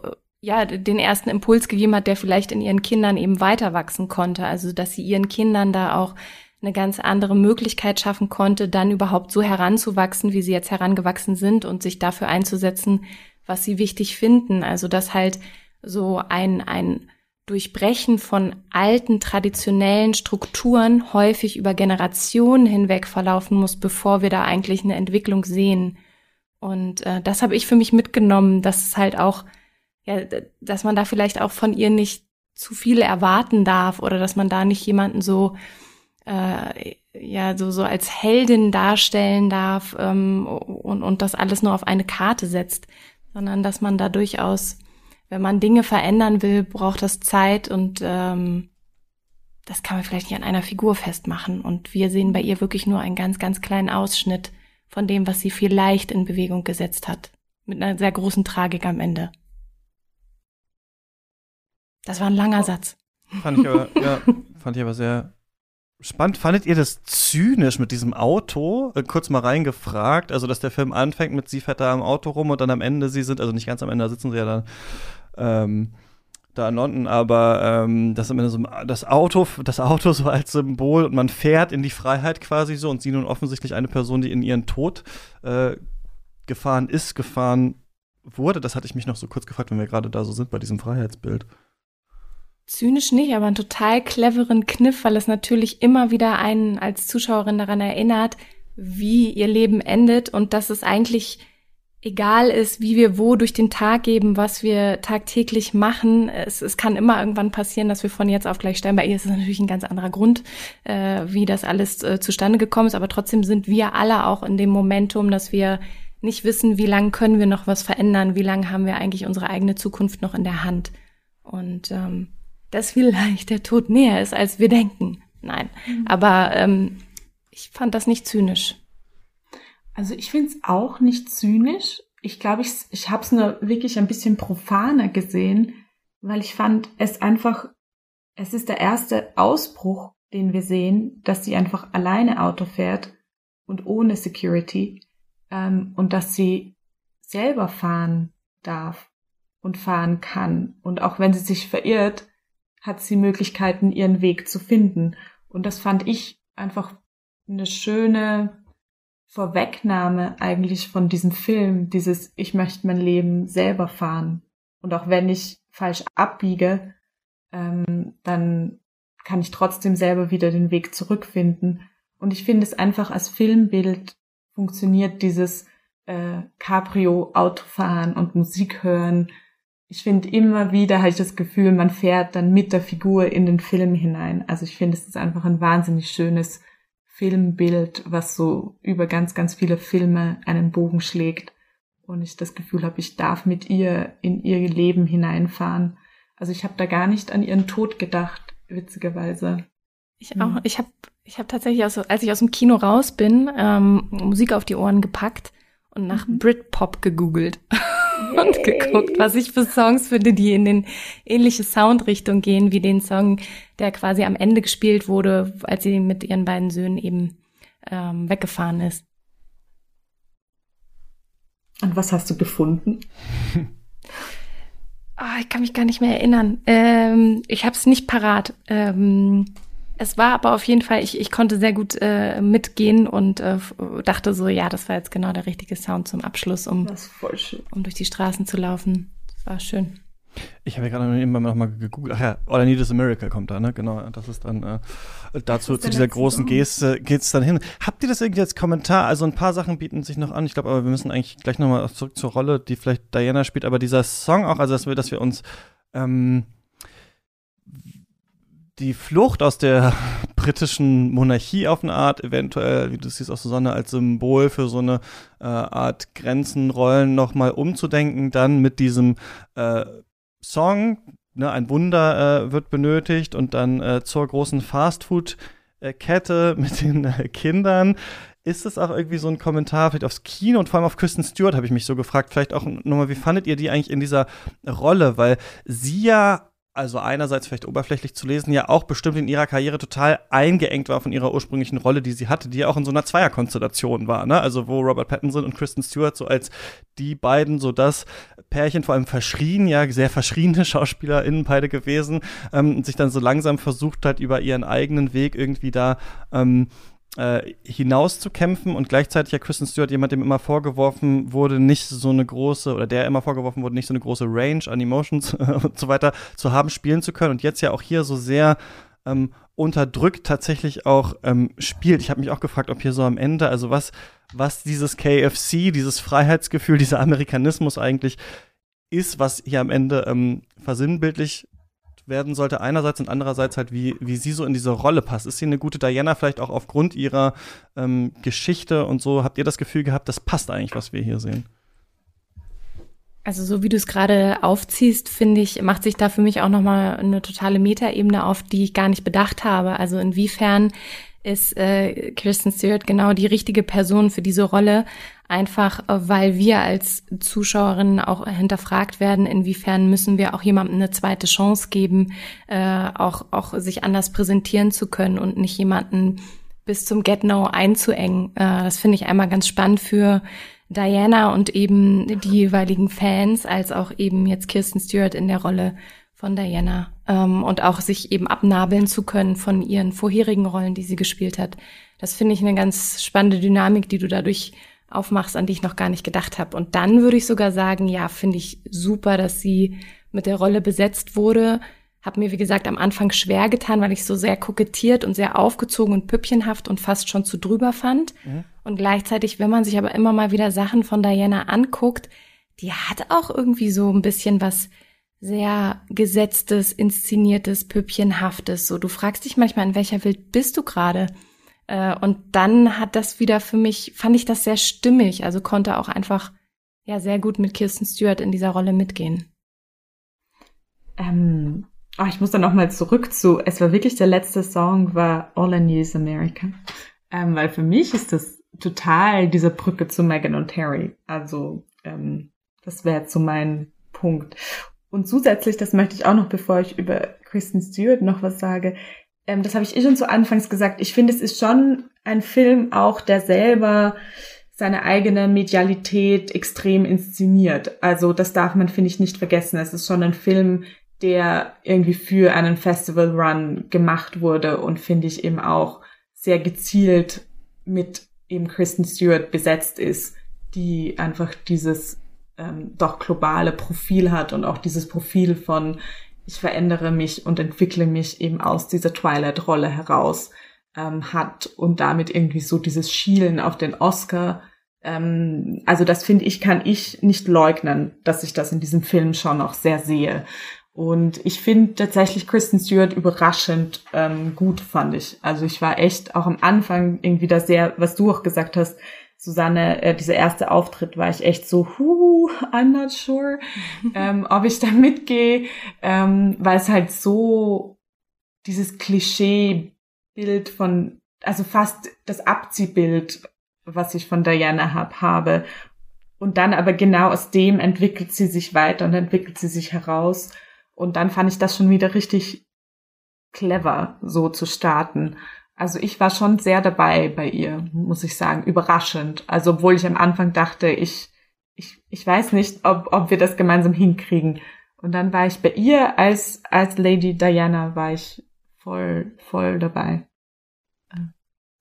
ja den ersten Impuls gegeben hat, der vielleicht in ihren Kindern eben weiter wachsen konnte. Also dass sie ihren Kindern da auch eine ganz andere Möglichkeit schaffen konnte, dann überhaupt so heranzuwachsen, wie sie jetzt herangewachsen sind und sich dafür einzusetzen, was sie wichtig finden. Also dass halt so ein, ein Durchbrechen von alten, traditionellen Strukturen häufig über Generationen hinweg verlaufen muss, bevor wir da eigentlich eine Entwicklung sehen. Und äh, das habe ich für mich mitgenommen, dass es halt auch, ja, dass man da vielleicht auch von ihr nicht zu viel erwarten darf oder dass man da nicht jemanden so äh, ja so so als Heldin darstellen darf ähm, und und das alles nur auf eine Karte setzt, sondern dass man da durchaus wenn man Dinge verändern will, braucht das Zeit und ähm, das kann man vielleicht nicht an einer Figur festmachen. Und wir sehen bei ihr wirklich nur einen ganz, ganz kleinen Ausschnitt von dem, was sie vielleicht in Bewegung gesetzt hat. Mit einer sehr großen Tragik am Ende. Das war ein langer Satz. Fand ich aber, ja, fand ich aber sehr spannend. Fandet ihr das zynisch mit diesem Auto? Äh, kurz mal reingefragt. Also, dass der Film anfängt mit sie fährt da im Auto rum und dann am Ende sie sind, also nicht ganz am Ende, da sitzen sie ja dann ähm, da in London, aber ähm, das, so, das Auto, das Auto so als Symbol und man fährt in die Freiheit quasi so und sie nun offensichtlich eine Person, die in ihren Tod äh, gefahren ist, gefahren wurde. Das hatte ich mich noch so kurz gefragt, wenn wir gerade da so sind bei diesem Freiheitsbild. Zynisch nicht, aber einen total cleveren Kniff, weil es natürlich immer wieder einen als Zuschauerin daran erinnert, wie ihr Leben endet und dass es eigentlich egal ist, wie wir wo durch den Tag geben, was wir tagtäglich machen. Es, es kann immer irgendwann passieren, dass wir von jetzt auf gleich sterben. Bei ihr ist es natürlich ein ganz anderer Grund, äh, wie das alles äh, zustande gekommen ist. Aber trotzdem sind wir alle auch in dem Momentum, dass wir nicht wissen, wie lange können wir noch was verändern, wie lange haben wir eigentlich unsere eigene Zukunft noch in der Hand. Und ähm, dass vielleicht der Tod näher ist, als wir denken. Nein, mhm. aber ähm, ich fand das nicht zynisch. Also ich finde es auch nicht zynisch. Ich glaube, ich, ich habe es nur wirklich ein bisschen profaner gesehen, weil ich fand es einfach, es ist der erste Ausbruch, den wir sehen, dass sie einfach alleine Auto fährt und ohne Security ähm, und dass sie selber fahren darf und fahren kann. Und auch wenn sie sich verirrt, hat sie Möglichkeiten, ihren Weg zu finden. Und das fand ich einfach eine schöne Vorwegnahme eigentlich von diesem Film, dieses Ich möchte mein Leben selber fahren. Und auch wenn ich falsch abbiege, ähm, dann kann ich trotzdem selber wieder den Weg zurückfinden. Und ich finde es einfach als Filmbild funktioniert dieses äh, Cabrio-Autofahren und Musik hören. Ich finde immer wieder habe ich das Gefühl, man fährt dann mit der Figur in den Film hinein. Also ich finde es ist einfach ein wahnsinnig schönes Filmbild, was so über ganz, ganz viele Filme einen Bogen schlägt. Und ich das Gefühl habe, ich darf mit ihr in ihr Leben hineinfahren. Also ich habe da gar nicht an ihren Tod gedacht, witzigerweise. Ich auch. Ich habe ich hab tatsächlich, aus, als ich aus dem Kino raus bin, ähm, Musik auf die Ohren gepackt und nach mhm. Britpop gegoogelt. und geguckt, was ich für Songs finde, die in den ähnliche Soundrichtung gehen, wie den Song, der quasi am Ende gespielt wurde, als sie mit ihren beiden Söhnen eben ähm, weggefahren ist. Und was hast du gefunden? oh, ich kann mich gar nicht mehr erinnern. Ähm, ich habe es nicht parat. Ähm, es war aber auf jeden Fall, ich, ich konnte sehr gut äh, mitgehen und äh, dachte so, ja, das war jetzt genau der richtige Sound zum Abschluss, um, um durch die Straßen zu laufen. Das war schön. Ich habe ja gerade eben noch mal gegoogelt. Ach ja, All I Need is a Miracle kommt da, ne? Genau, das ist dann äh, dazu zu dieser großen Song. Geste geht's dann hin. Habt ihr das irgendwie als Kommentar? Also ein paar Sachen bieten sich noch an. Ich glaube, aber wir müssen eigentlich gleich noch mal zurück zur Rolle, die vielleicht Diana spielt. Aber dieser Song auch, also dass wir, dass wir uns ähm, die Flucht aus der britischen Monarchie auf eine Art, eventuell, wie du siehst, auch Susanne, als Symbol für so eine äh, Art Grenzenrollen nochmal umzudenken, dann mit diesem äh, Song, ne, ein Wunder äh, wird benötigt und dann äh, zur großen Fastfood-Kette mit den äh, Kindern. Ist das auch irgendwie so ein Kommentar vielleicht aufs Kino und vor allem auf Kristen Stewart, habe ich mich so gefragt. Vielleicht auch nochmal, wie fandet ihr die eigentlich in dieser Rolle? Weil sie ja also einerseits vielleicht oberflächlich zu lesen, ja auch bestimmt in ihrer Karriere total eingeengt war von ihrer ursprünglichen Rolle, die sie hatte, die ja auch in so einer Zweierkonstellation war, ne? Also wo Robert Pattinson und Kristen Stewart so als die beiden so das Pärchen vor allem verschrien, ja, sehr verschriene SchauspielerInnen beide gewesen, ähm, sich dann so langsam versucht hat, über ihren eigenen Weg irgendwie da ähm, äh, hinauszukämpfen und gleichzeitig ja Kristen Stewart jemand, dem immer vorgeworfen wurde, nicht so eine große, oder der immer vorgeworfen wurde, nicht so eine große Range an Emotions und so weiter zu haben, spielen zu können und jetzt ja auch hier so sehr ähm, unterdrückt tatsächlich auch ähm, spielt. Ich habe mich auch gefragt, ob hier so am Ende, also was, was dieses KFC, dieses Freiheitsgefühl, dieser Amerikanismus eigentlich ist, was hier am Ende ähm, versinnbildlich werden sollte, einerseits und andererseits halt, wie, wie sie so in diese Rolle passt. Ist sie eine gute Diana vielleicht auch aufgrund ihrer ähm, Geschichte und so? Habt ihr das Gefühl gehabt, das passt eigentlich, was wir hier sehen? Also so wie du es gerade aufziehst, finde ich, macht sich da für mich auch nochmal eine totale Metaebene auf, die ich gar nicht bedacht habe. Also inwiefern ist äh, Kirsten Stewart genau die richtige Person für diese Rolle, einfach äh, weil wir als Zuschauerinnen auch hinterfragt werden, inwiefern müssen wir auch jemandem eine zweite Chance geben, äh, auch, auch sich anders präsentieren zu können und nicht jemanden bis zum Get-No einzuengen. Äh, das finde ich einmal ganz spannend für Diana und eben die jeweiligen Fans, als auch eben jetzt Kirsten Stewart in der Rolle von Diana ähm, und auch sich eben abnabeln zu können von ihren vorherigen Rollen, die sie gespielt hat. Das finde ich eine ganz spannende Dynamik, die du dadurch aufmachst, an die ich noch gar nicht gedacht habe. Und dann würde ich sogar sagen, ja, finde ich super, dass sie mit der Rolle besetzt wurde. Hab mir, wie gesagt, am Anfang schwer getan, weil ich so sehr kokettiert und sehr aufgezogen und püppchenhaft und fast schon zu drüber fand. Mhm. Und gleichzeitig, wenn man sich aber immer mal wieder Sachen von Diana anguckt, die hat auch irgendwie so ein bisschen was sehr gesetztes, inszeniertes, püppchenhaftes. So, du fragst dich manchmal, in welcher Welt bist du gerade? Äh, und dann hat das wieder für mich, fand ich das sehr stimmig, also konnte auch einfach ja sehr gut mit Kirsten Stewart in dieser Rolle mitgehen. Ähm, oh, ich muss da nochmal zurück zu, es war wirklich der letzte Song, war All I Need is America. Ähm, weil für mich ist das total diese Brücke zu Megan und Harry. Also, ähm, das wäre zu mein Punkt. Und zusätzlich, das möchte ich auch noch, bevor ich über Kristen Stewart noch was sage, ähm, das habe ich eh schon zu Anfangs gesagt, ich finde, es ist schon ein Film auch, der selber seine eigene Medialität extrem inszeniert. Also das darf man, finde ich, nicht vergessen. Es ist schon ein Film, der irgendwie für einen Festival Run gemacht wurde und finde ich eben auch sehr gezielt mit eben Kristen Stewart besetzt ist, die einfach dieses ähm, doch globale Profil hat und auch dieses Profil von ich verändere mich und entwickle mich eben aus dieser Twilight-Rolle heraus ähm, hat und damit irgendwie so dieses Schielen auf den Oscar. Ähm, also das finde ich, kann ich nicht leugnen, dass ich das in diesem Film schon noch sehr sehe. Und ich finde tatsächlich Kristen Stewart überraschend ähm, gut, fand ich. Also ich war echt auch am Anfang irgendwie da sehr, was du auch gesagt hast, Susanne, äh, dieser erste Auftritt war ich echt so, hu, I'm not sure, ähm, ob ich da mitgehe, ähm, weil es halt so dieses Klischee-Bild von, also fast das Abziehbild, was ich von Diana hab, habe. Und dann aber genau aus dem entwickelt sie sich weiter und entwickelt sie sich heraus. Und dann fand ich das schon wieder richtig clever, so zu starten. Also ich war schon sehr dabei bei ihr, muss ich sagen, überraschend. Also obwohl ich am Anfang dachte, ich, ich, ich weiß nicht, ob, ob wir das gemeinsam hinkriegen. Und dann war ich bei ihr als, als Lady Diana, war ich voll, voll dabei.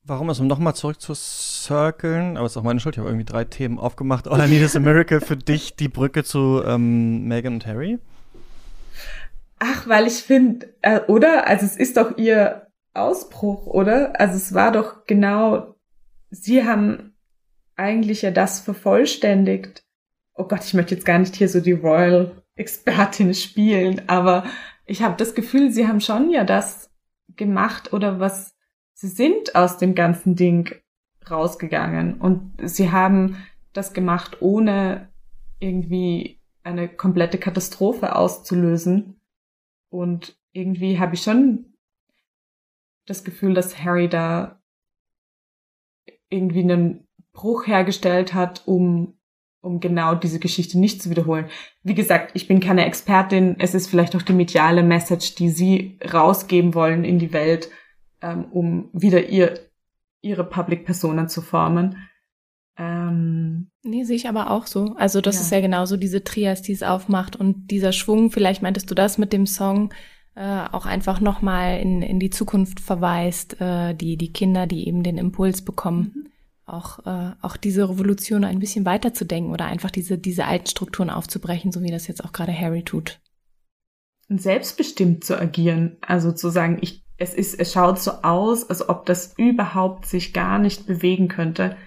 Warum ist, um nochmal zurück zu circlen, aber es ist auch meine Schuld, ich habe irgendwie drei Themen aufgemacht. All I Need is a Miracle für dich, die Brücke zu ähm, Megan und Harry? Ach, weil ich finde, äh, oder? Also es ist doch ihr Ausbruch, oder? Also es war doch genau, sie haben eigentlich ja das vervollständigt. Oh Gott, ich möchte jetzt gar nicht hier so die Royal-Expertin spielen, aber ich habe das Gefühl, sie haben schon ja das gemacht oder was sie sind aus dem ganzen Ding rausgegangen und sie haben das gemacht, ohne irgendwie eine komplette Katastrophe auszulösen. Und irgendwie habe ich schon das Gefühl, dass Harry da irgendwie einen Bruch hergestellt hat, um, um genau diese Geschichte nicht zu wiederholen. Wie gesagt, ich bin keine Expertin. Es ist vielleicht auch die mediale Message, die Sie rausgeben wollen in die Welt, ähm, um wieder ihr, Ihre Public-Personen zu formen. Ähm, nee, sehe ich aber auch so. Also das ja. ist ja genauso diese Trias, die es aufmacht und dieser Schwung, vielleicht meintest du das mit dem Song, äh, auch einfach nochmal in, in die Zukunft verweist, äh, die, die Kinder, die eben den Impuls bekommen, mhm. auch, äh, auch diese Revolution ein bisschen weiterzudenken oder einfach diese, diese alten Strukturen aufzubrechen, so wie das jetzt auch gerade Harry tut. Und selbstbestimmt zu agieren, also zu sagen, ich, es ist, es schaut so aus, als ob das überhaupt sich gar nicht bewegen könnte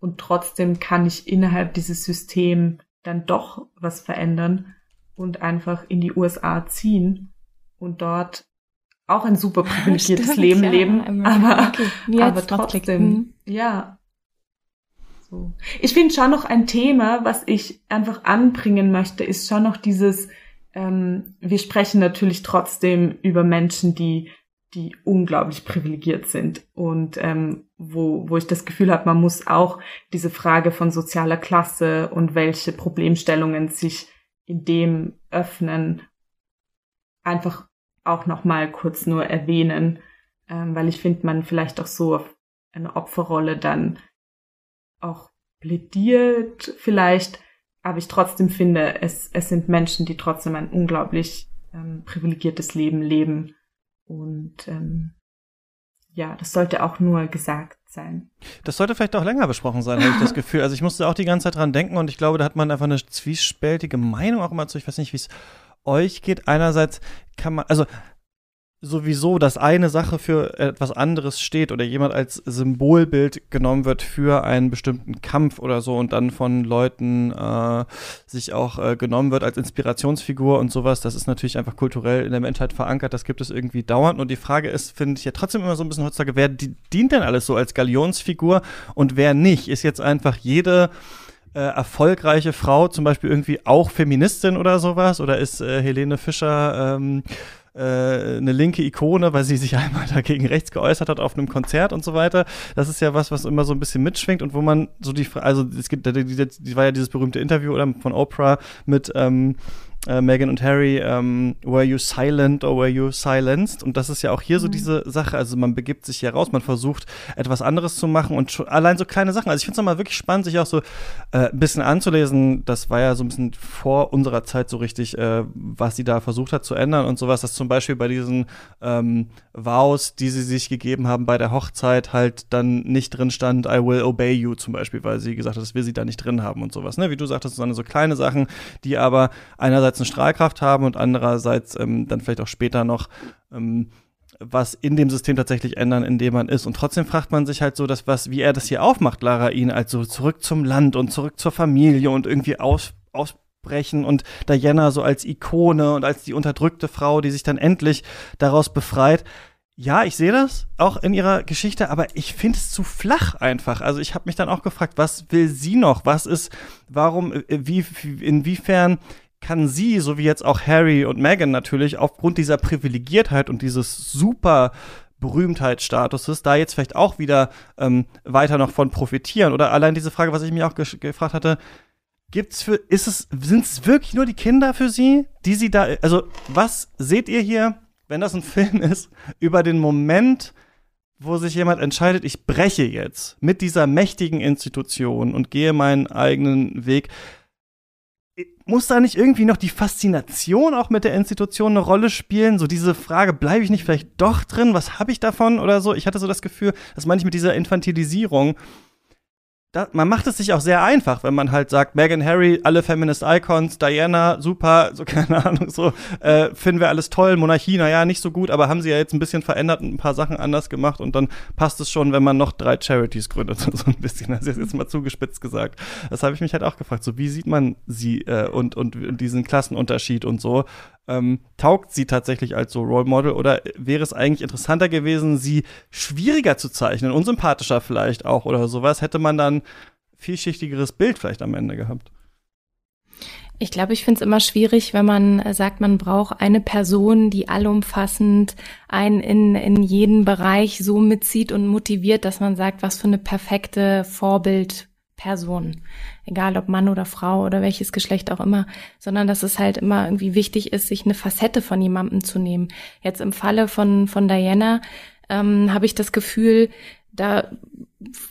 und trotzdem kann ich innerhalb dieses Systems dann doch was verändern und einfach in die USA ziehen und dort auch ein super privilegiertes Stimmt, Leben ja, leben, aber, okay. aber trotzdem, ja. So. Ich finde schon noch ein Thema, was ich einfach anbringen möchte, ist schon noch dieses, ähm, wir sprechen natürlich trotzdem über Menschen, die die unglaublich privilegiert sind und ähm, wo, wo ich das Gefühl habe, man muss auch diese Frage von sozialer Klasse und welche Problemstellungen sich in dem öffnen, einfach auch noch mal kurz nur erwähnen, ähm, weil ich finde, man vielleicht auch so auf eine Opferrolle dann auch plädiert vielleicht, aber ich trotzdem finde, es, es sind Menschen, die trotzdem ein unglaublich ähm, privilegiertes Leben leben und ähm, ja, das sollte auch nur gesagt sein. Das sollte vielleicht auch länger besprochen sein, habe ich das Gefühl. Also ich musste auch die ganze Zeit dran denken und ich glaube, da hat man einfach eine zwiespältige Meinung auch immer zu. Ich weiß nicht, wie es euch geht. Einerseits kann man, also sowieso, dass eine Sache für etwas anderes steht oder jemand als Symbolbild genommen wird für einen bestimmten Kampf oder so und dann von Leuten äh, sich auch äh, genommen wird als Inspirationsfigur und sowas, das ist natürlich einfach kulturell in der Menschheit verankert, das gibt es irgendwie dauernd und die Frage ist, finde ich ja trotzdem immer so ein bisschen heutzutage, wer dient denn alles so als Galionsfigur und wer nicht? Ist jetzt einfach jede äh, erfolgreiche Frau zum Beispiel irgendwie auch Feministin oder sowas? Oder ist äh, Helene Fischer ähm, äh, eine linke Ikone, weil sie sich einmal dagegen rechts geäußert hat auf einem Konzert und so weiter. Das ist ja was, was immer so ein bisschen mitschwingt und wo man so die, also es gibt, die, die, die war ja dieses berühmte Interview oder von Oprah mit ähm, äh, Meghan und Harry, ähm, were you silent or were you silenced? Und das ist ja auch hier mhm. so diese Sache. Also man begibt sich hier raus, man versucht etwas anderes zu machen und schon, allein so kleine Sachen. Also ich finde es nochmal wirklich spannend, sich auch so äh, ein bisschen anzulesen. Das war ja so ein bisschen vor unserer Zeit so richtig, äh, was sie da versucht hat zu ändern und sowas. Dass zum Beispiel bei diesen ähm, Vows, die sie sich gegeben haben bei der Hochzeit, halt dann nicht drin stand, I will obey you zum Beispiel, weil sie gesagt hat, das will sie da nicht drin haben und sowas. Ne? Wie du sagtest, so, so kleine Sachen, die aber einerseits einerseits eine Strahlkraft haben und andererseits ähm, dann vielleicht auch später noch ähm, was in dem System tatsächlich ändern, in dem man ist. Und trotzdem fragt man sich halt so, dass was, wie er das hier aufmacht, Lara ihn, also zurück zum Land und zurück zur Familie und irgendwie aus, ausbrechen und Diana so als Ikone und als die unterdrückte Frau, die sich dann endlich daraus befreit. Ja, ich sehe das auch in ihrer Geschichte, aber ich finde es zu flach einfach. Also ich habe mich dann auch gefragt, was will sie noch? Was ist, warum, äh, wie, inwiefern kann sie, so wie jetzt auch Harry und Meghan natürlich, aufgrund dieser Privilegiertheit und dieses super Berühmtheitsstatuses da jetzt vielleicht auch wieder ähm, weiter noch von profitieren? Oder allein diese Frage, was ich mir auch gefragt hatte, gibt's für, ist es, sind es wirklich nur die Kinder für sie, die sie da, also was seht ihr hier, wenn das ein Film ist, über den Moment, wo sich jemand entscheidet, ich breche jetzt mit dieser mächtigen Institution und gehe meinen eigenen Weg muss da nicht irgendwie noch die Faszination auch mit der Institution eine Rolle spielen? So diese Frage, bleibe ich nicht vielleicht doch drin? Was habe ich davon oder so? Ich hatte so das Gefühl, dass manchmal mit dieser Infantilisierung da, man macht es sich auch sehr einfach, wenn man halt sagt, Meghan Harry, alle Feminist Icons, Diana, super, so keine Ahnung, so äh, finden wir alles toll, Monarchie, naja, nicht so gut, aber haben sie ja jetzt ein bisschen verändert und ein paar Sachen anders gemacht und dann passt es schon, wenn man noch drei Charities gründet, so ein bisschen, das ist jetzt mal zugespitzt gesagt. Das habe ich mich halt auch gefragt, so wie sieht man sie äh, und, und diesen Klassenunterschied und so ähm, taugt sie tatsächlich als so Role Model oder wäre es eigentlich interessanter gewesen, sie schwieriger zu zeichnen, unsympathischer vielleicht auch oder sowas? Hätte man dann vielschichtigeres Bild vielleicht am Ende gehabt? Ich glaube, ich finde es immer schwierig, wenn man äh, sagt, man braucht eine Person, die allumfassend einen in, in jeden Bereich so mitzieht und motiviert, dass man sagt, was für eine perfekte Vorbild Person. Egal ob Mann oder Frau oder welches Geschlecht auch immer, sondern dass es halt immer irgendwie wichtig ist, sich eine Facette von jemandem zu nehmen. Jetzt im Falle von, von Diana ähm, habe ich das Gefühl, da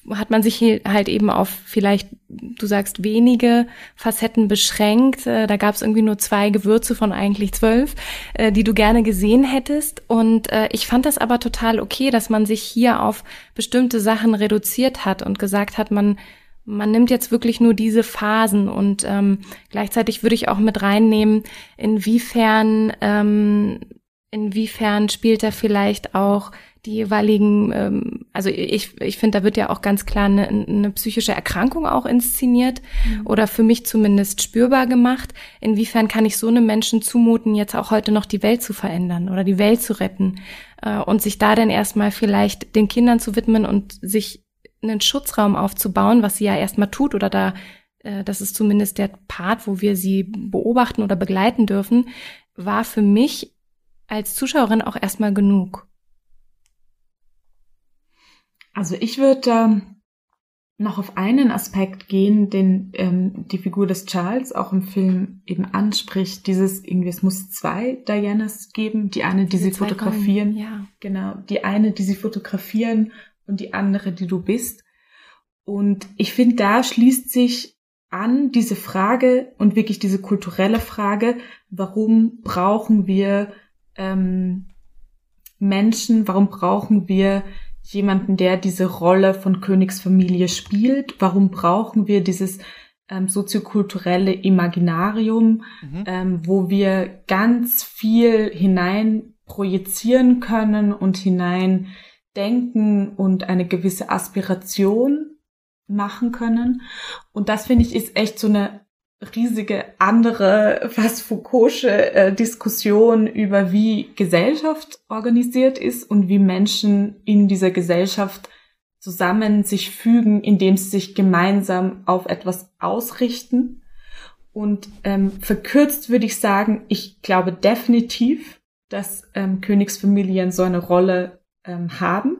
hat man sich halt eben auf vielleicht, du sagst, wenige Facetten beschränkt. Äh, da gab es irgendwie nur zwei Gewürze von eigentlich zwölf, äh, die du gerne gesehen hättest. Und äh, ich fand das aber total okay, dass man sich hier auf bestimmte Sachen reduziert hat und gesagt hat, man man nimmt jetzt wirklich nur diese Phasen und ähm, gleichzeitig würde ich auch mit reinnehmen, inwiefern ähm, inwiefern spielt er vielleicht auch die jeweiligen, ähm, also ich, ich finde, da wird ja auch ganz klar eine, eine psychische Erkrankung auch inszeniert mhm. oder für mich zumindest spürbar gemacht. Inwiefern kann ich so einem Menschen zumuten, jetzt auch heute noch die Welt zu verändern oder die Welt zu retten äh, und sich da dann erstmal vielleicht den Kindern zu widmen und sich einen Schutzraum aufzubauen, was sie ja erstmal tut oder da äh, das ist zumindest der Part, wo wir sie beobachten oder begleiten dürfen, war für mich als Zuschauerin auch erstmal genug. Also ich würde ähm, noch auf einen Aspekt gehen, den ähm, die Figur des Charles auch im Film eben anspricht. Dieses irgendwie, es muss zwei Dianas geben, die eine, die Diese sie fotografieren, ja. genau, die eine, die sie fotografieren und die andere, die du bist. Und ich finde, da schließt sich an diese Frage und wirklich diese kulturelle Frage, warum brauchen wir ähm, Menschen, warum brauchen wir jemanden, der diese Rolle von Königsfamilie spielt? Warum brauchen wir dieses ähm, soziokulturelle Imaginarium, mhm. ähm, wo wir ganz viel hinein projizieren können und hinein denken und eine gewisse Aspiration machen können. Und das finde ich ist echt so eine riesige andere, fast Foucault'sche äh, Diskussion über wie Gesellschaft organisiert ist und wie Menschen in dieser Gesellschaft zusammen sich fügen, indem sie sich gemeinsam auf etwas ausrichten. Und ähm, verkürzt würde ich sagen, ich glaube definitiv, dass ähm, Königsfamilien so eine Rolle ähm, haben.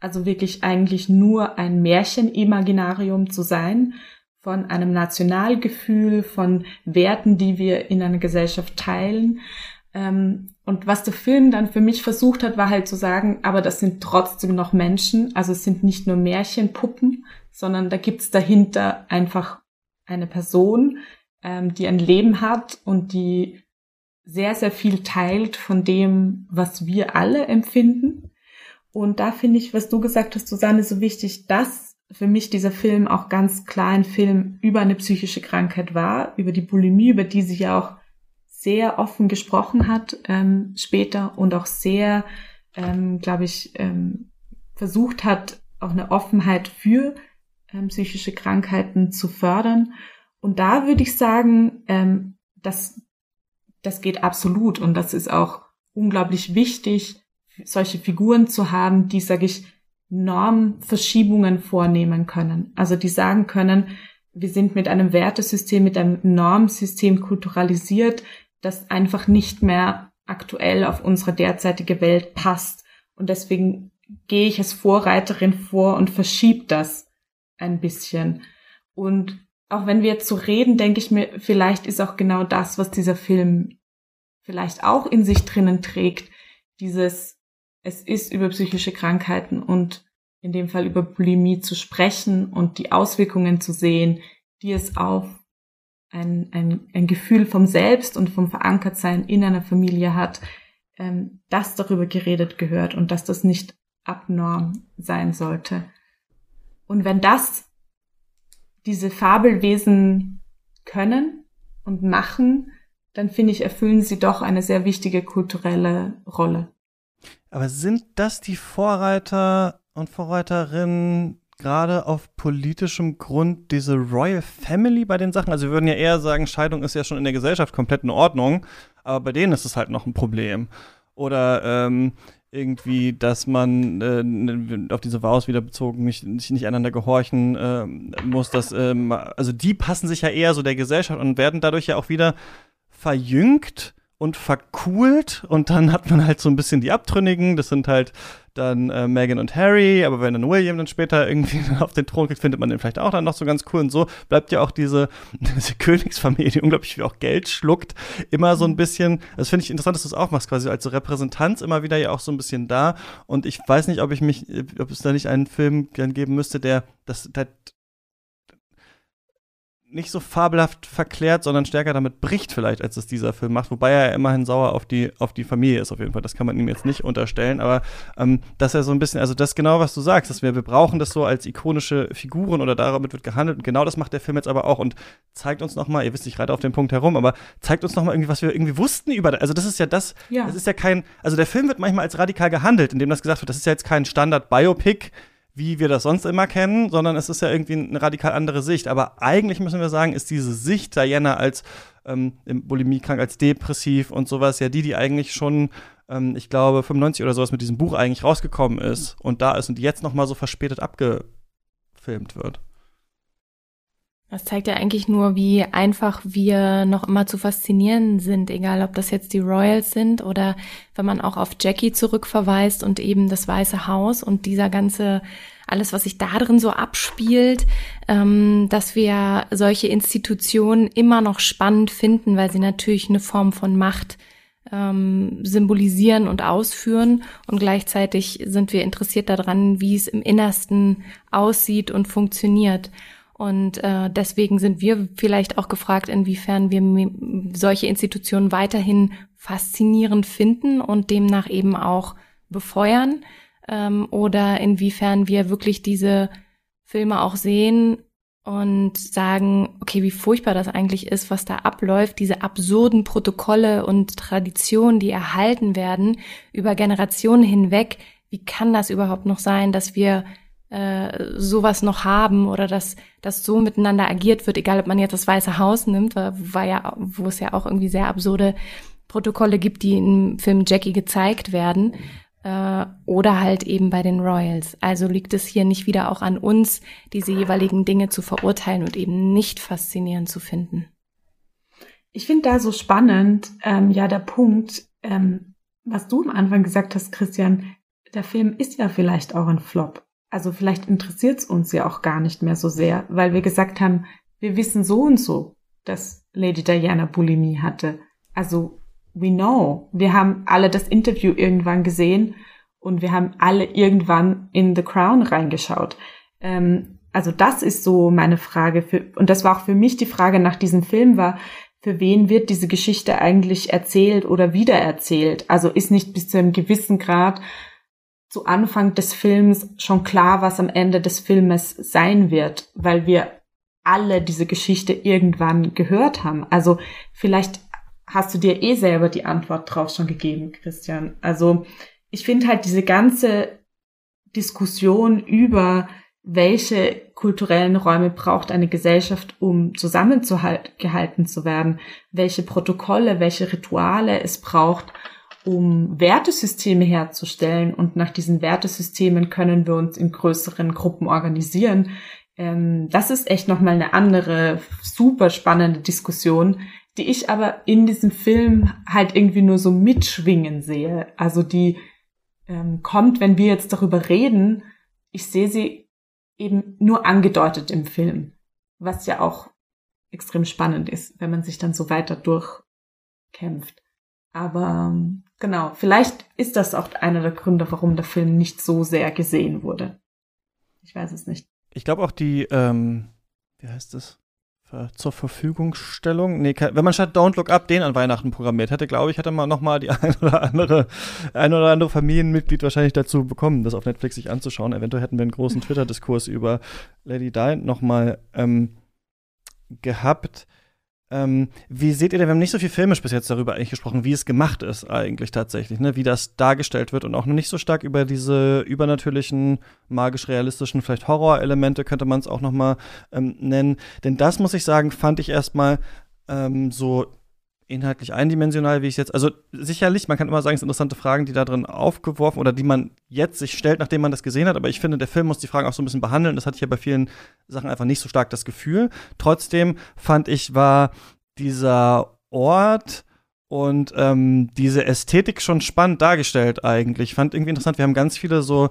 Also wirklich eigentlich nur ein Märchenimaginarium zu sein, von einem Nationalgefühl, von Werten, die wir in einer Gesellschaft teilen. Ähm, und was der Film dann für mich versucht hat, war halt zu sagen, aber das sind trotzdem noch Menschen, also es sind nicht nur Märchenpuppen, sondern da gibt's dahinter einfach eine Person, ähm, die ein Leben hat und die sehr, sehr viel teilt von dem, was wir alle empfinden. Und da finde ich, was du gesagt hast, Susanne, so wichtig, dass für mich dieser Film auch ganz klar ein Film über eine psychische Krankheit war, über die Bulimie, über die sie ja auch sehr offen gesprochen hat ähm, später und auch sehr, ähm, glaube ich, ähm, versucht hat, auch eine Offenheit für ähm, psychische Krankheiten zu fördern. Und da würde ich sagen, ähm, das, das geht absolut und das ist auch unglaublich wichtig, solche Figuren zu haben, die, sage ich, Normverschiebungen vornehmen können. Also die sagen können, wir sind mit einem Wertesystem, mit einem Normsystem kulturalisiert, das einfach nicht mehr aktuell auf unsere derzeitige Welt passt. Und deswegen gehe ich als Vorreiterin vor und verschiebe das ein bisschen. Und auch wenn wir jetzt so reden, denke ich mir, vielleicht ist auch genau das, was dieser Film vielleicht auch in sich drinnen trägt, dieses es ist über psychische Krankheiten und in dem Fall über Bulimie zu sprechen und die Auswirkungen zu sehen, die es auf ein, ein, ein Gefühl vom Selbst und vom Verankertsein in einer Familie hat, ähm, dass darüber geredet gehört und dass das nicht abnorm sein sollte. Und wenn das diese Fabelwesen können und machen, dann finde ich, erfüllen sie doch eine sehr wichtige kulturelle Rolle. Aber sind das die Vorreiter und Vorreiterinnen gerade auf politischem Grund diese Royal Family bei den Sachen? Also wir würden ja eher sagen, Scheidung ist ja schon in der Gesellschaft komplett in Ordnung, aber bei denen ist es halt noch ein Problem. Oder ähm, irgendwie, dass man äh, auf diese Vows wieder bezogen nicht, nicht, einander gehorchen äh, muss. Dass, ähm, also die passen sich ja eher so der Gesellschaft und werden dadurch ja auch wieder verjüngt und vercool und dann hat man halt so ein bisschen die Abtrünnigen, das sind halt dann äh, Meghan und Harry, aber wenn dann William dann später irgendwie auf den Thron kriegt, findet man den vielleicht auch dann noch so ganz cool. Und so bleibt ja auch diese, diese Königsfamilie, die unglaublich viel auch Geld schluckt, immer so ein bisschen, das finde ich interessant, dass du es auch machst, quasi als so Repräsentanz immer wieder ja auch so ein bisschen da. Und ich weiß nicht, ob ich mich, ob es da nicht einen Film gern geben müsste, der das, der nicht so fabelhaft verklärt, sondern stärker damit bricht vielleicht, als es dieser Film macht. Wobei er immerhin sauer auf die, auf die Familie ist auf jeden Fall. Das kann man ihm jetzt nicht unterstellen. Aber ähm, dass er so ein bisschen, also das genau, was du sagst, dass wir, wir brauchen das so als ikonische Figuren oder damit wird gehandelt. Und genau das macht der Film jetzt aber auch und zeigt uns nochmal, ihr wisst, ich reite auf den Punkt herum, aber zeigt uns nochmal irgendwie, was wir irgendwie wussten über, also das ist ja das, ja. das ist ja kein, also der Film wird manchmal als radikal gehandelt, indem das gesagt wird, das ist ja jetzt kein Standard-Biopic, wie wir das sonst immer kennen, sondern es ist ja irgendwie eine radikal andere Sicht. Aber eigentlich müssen wir sagen, ist diese Sicht Diana als ähm, Bulimie-krank, als depressiv und sowas ja die, die eigentlich schon, ähm, ich glaube, 95 oder sowas mit diesem Buch eigentlich rausgekommen ist und da ist und jetzt noch mal so verspätet abgefilmt wird. Das zeigt ja eigentlich nur, wie einfach wir noch immer zu faszinieren sind, egal ob das jetzt die Royals sind oder wenn man auch auf Jackie zurückverweist und eben das Weiße Haus und dieser ganze, alles, was sich da drin so abspielt, ähm, dass wir solche Institutionen immer noch spannend finden, weil sie natürlich eine Form von Macht ähm, symbolisieren und ausführen und gleichzeitig sind wir interessiert daran, wie es im Innersten aussieht und funktioniert. Und äh, deswegen sind wir vielleicht auch gefragt, inwiefern wir solche Institutionen weiterhin faszinierend finden und demnach eben auch befeuern ähm, oder inwiefern wir wirklich diese Filme auch sehen und sagen, okay, wie furchtbar das eigentlich ist, was da abläuft, diese absurden Protokolle und Traditionen, die erhalten werden über Generationen hinweg. Wie kann das überhaupt noch sein, dass wir äh, sowas noch haben oder dass das so miteinander agiert wird, egal ob man jetzt das Weiße Haus nimmt, war ja, wo es ja auch irgendwie sehr absurde Protokolle gibt, die im Film Jackie gezeigt werden, äh, oder halt eben bei den Royals. Also liegt es hier nicht wieder auch an uns, diese jeweiligen Dinge zu verurteilen und eben nicht faszinierend zu finden. Ich finde da so spannend, ähm, ja, der Punkt, ähm, was du am Anfang gesagt hast, Christian, der Film ist ja vielleicht auch ein Flop also vielleicht interessiert es uns ja auch gar nicht mehr so sehr, weil wir gesagt haben, wir wissen so und so, dass Lady Diana Bulimie hatte. Also we know. Wir haben alle das Interview irgendwann gesehen und wir haben alle irgendwann in The Crown reingeschaut. Ähm, also das ist so meine Frage für, und das war auch für mich die Frage nach diesem Film war, für wen wird diese Geschichte eigentlich erzählt oder wiedererzählt? Also ist nicht bis zu einem gewissen Grad zu Anfang des Films schon klar, was am Ende des Filmes sein wird, weil wir alle diese Geschichte irgendwann gehört haben. Also vielleicht hast du dir eh selber die Antwort drauf schon gegeben, Christian. Also ich finde halt diese ganze Diskussion über welche kulturellen Räume braucht eine Gesellschaft, um zusammengehalten zu werden, welche Protokolle, welche Rituale es braucht, um Wertesysteme herzustellen. Und nach diesen Wertesystemen können wir uns in größeren Gruppen organisieren. Ähm, das ist echt nochmal eine andere, super spannende Diskussion, die ich aber in diesem Film halt irgendwie nur so mitschwingen sehe. Also die ähm, kommt, wenn wir jetzt darüber reden, ich sehe sie eben nur angedeutet im Film, was ja auch extrem spannend ist, wenn man sich dann so weiter durchkämpft. Aber ähm, genau, vielleicht ist das auch einer der Gründe, warum der Film nicht so sehr gesehen wurde. Ich weiß es nicht. Ich glaube auch die, ähm, wie heißt es? Zur Verfügungstellung. Nee, wenn man statt Don't Look Up den an Weihnachten programmiert hätte, glaube ich, hätte man noch mal die ein oder andere, ein oder andere Familienmitglied wahrscheinlich dazu bekommen, das auf Netflix sich anzuschauen. Eventuell hätten wir einen großen Twitter-Diskurs über Lady Di noch mal ähm, gehabt. Ähm, wie seht ihr denn, wir haben nicht so viel filmisch bis jetzt darüber eigentlich gesprochen, wie es gemacht ist eigentlich tatsächlich, ne? wie das dargestellt wird und auch noch nicht so stark über diese übernatürlichen, magisch-realistischen, vielleicht Horrorelemente könnte man es auch noch mal ähm, nennen. Denn das, muss ich sagen, fand ich erstmal ähm, so inhaltlich eindimensional, wie ich jetzt, also sicherlich, man kann immer sagen, es sind interessante Fragen, die da drin aufgeworfen oder die man jetzt sich stellt, nachdem man das gesehen hat, aber ich finde, der Film muss die Fragen auch so ein bisschen behandeln. Das hatte ich ja bei vielen Sachen einfach nicht so stark das Gefühl. Trotzdem fand ich, war dieser Ort und ähm, diese Ästhetik schon spannend dargestellt eigentlich. Ich fand irgendwie interessant, wir haben ganz viele so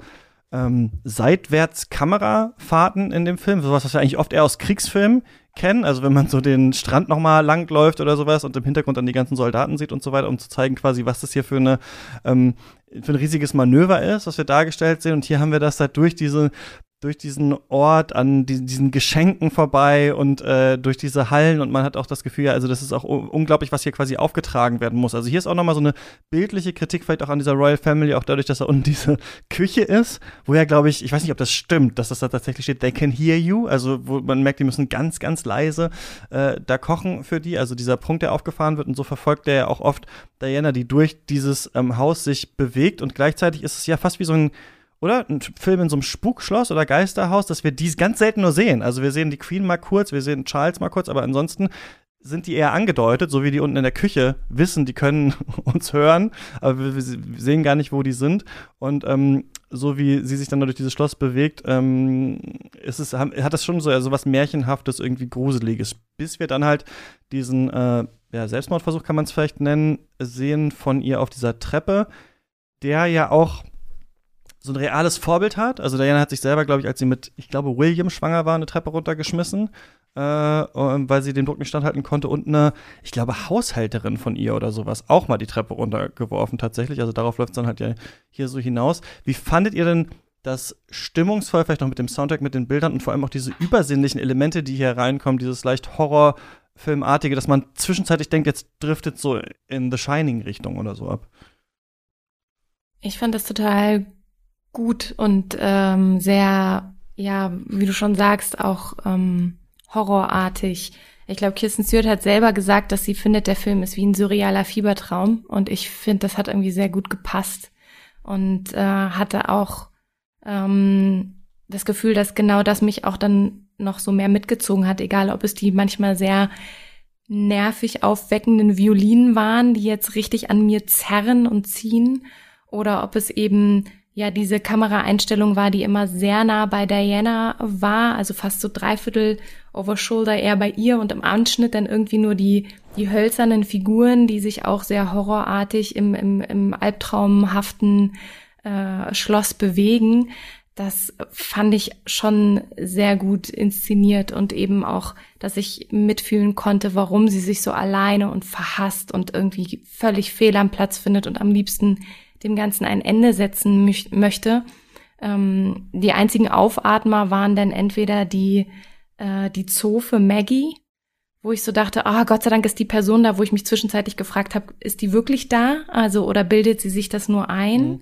ähm, Seitwärts-Kamerafahrten in dem Film, sowas, was wir eigentlich oft eher aus Kriegsfilmen kennen. Also wenn man so den Strand noch mal langläuft oder sowas und im Hintergrund dann die ganzen Soldaten sieht und so weiter, um zu zeigen quasi, was das hier für eine ähm, für ein riesiges Manöver ist, was wir dargestellt sehen. Und hier haben wir das halt durch diese durch diesen Ort an die, diesen Geschenken vorbei und äh, durch diese Hallen und man hat auch das Gefühl, ja, also das ist auch unglaublich, was hier quasi aufgetragen werden muss. Also hier ist auch nochmal so eine bildliche Kritik vielleicht auch an dieser Royal Family, auch dadurch, dass da unten diese Küche ist, wo ja, glaube ich, ich weiß nicht, ob das stimmt, dass das da tatsächlich steht, they can hear you, also wo man merkt, die müssen ganz, ganz leise äh, da kochen für die, also dieser Punkt, der aufgefahren wird und so verfolgt der ja auch oft Diana, die durch dieses ähm, Haus sich bewegt und gleichzeitig ist es ja fast wie so ein oder? Ein Film in so einem Spukschloss oder Geisterhaus, dass wir dies ganz selten nur sehen. Also wir sehen die Queen mal kurz, wir sehen Charles mal kurz, aber ansonsten sind die eher angedeutet, so wie die unten in der Küche wissen, die können uns hören, aber wir, wir sehen gar nicht, wo die sind. Und ähm, so wie sie sich dann durch dieses Schloss bewegt, ähm, ist es, hat das schon so also was Märchenhaftes, irgendwie Gruseliges. Bis wir dann halt diesen äh, ja, Selbstmordversuch, kann man es vielleicht nennen, sehen von ihr auf dieser Treppe, der ja auch so ein reales Vorbild hat. Also Diana hat sich selber, glaube ich, als sie mit, ich glaube, William schwanger war, eine Treppe runtergeschmissen, äh, weil sie den Druck nicht standhalten konnte und eine, ich glaube, Haushälterin von ihr oder sowas auch mal die Treppe runtergeworfen tatsächlich. Also darauf läuft es dann halt ja hier so hinaus. Wie fandet ihr denn das stimmungsvoll, vielleicht noch mit dem Soundtrack, mit den Bildern und vor allem auch diese übersinnlichen Elemente, die hier reinkommen, dieses leicht Horrorfilmartige, dass man zwischenzeitlich denkt, jetzt driftet so in The Shining Richtung oder so ab. Ich fand das total gut und ähm, sehr, ja, wie du schon sagst, auch ähm, horrorartig. Ich glaube, Kirsten Stewart hat selber gesagt, dass sie findet, der Film ist wie ein surrealer Fiebertraum. Und ich finde, das hat irgendwie sehr gut gepasst. Und äh, hatte auch ähm, das Gefühl, dass genau das mich auch dann noch so mehr mitgezogen hat, egal ob es die manchmal sehr nervig aufweckenden Violinen waren, die jetzt richtig an mir zerren und ziehen, oder ob es eben ja diese Kameraeinstellung war, die immer sehr nah bei Diana war, also fast so dreiviertel over shoulder eher bei ihr und im Anschnitt dann irgendwie nur die, die hölzernen Figuren, die sich auch sehr horrorartig im, im, im albtraumhaften äh, Schloss bewegen. Das fand ich schon sehr gut inszeniert und eben auch, dass ich mitfühlen konnte, warum sie sich so alleine und verhasst und irgendwie völlig fehl am Platz findet und am liebsten dem Ganzen ein Ende setzen möch möchte. Ähm, die einzigen Aufatmer waren dann entweder die, äh, die Zofe Maggie, wo ich so dachte, ah, oh, Gott sei Dank ist die Person da, wo ich mich zwischenzeitlich gefragt habe, ist die wirklich da? Also, oder bildet sie sich das nur ein? Mhm.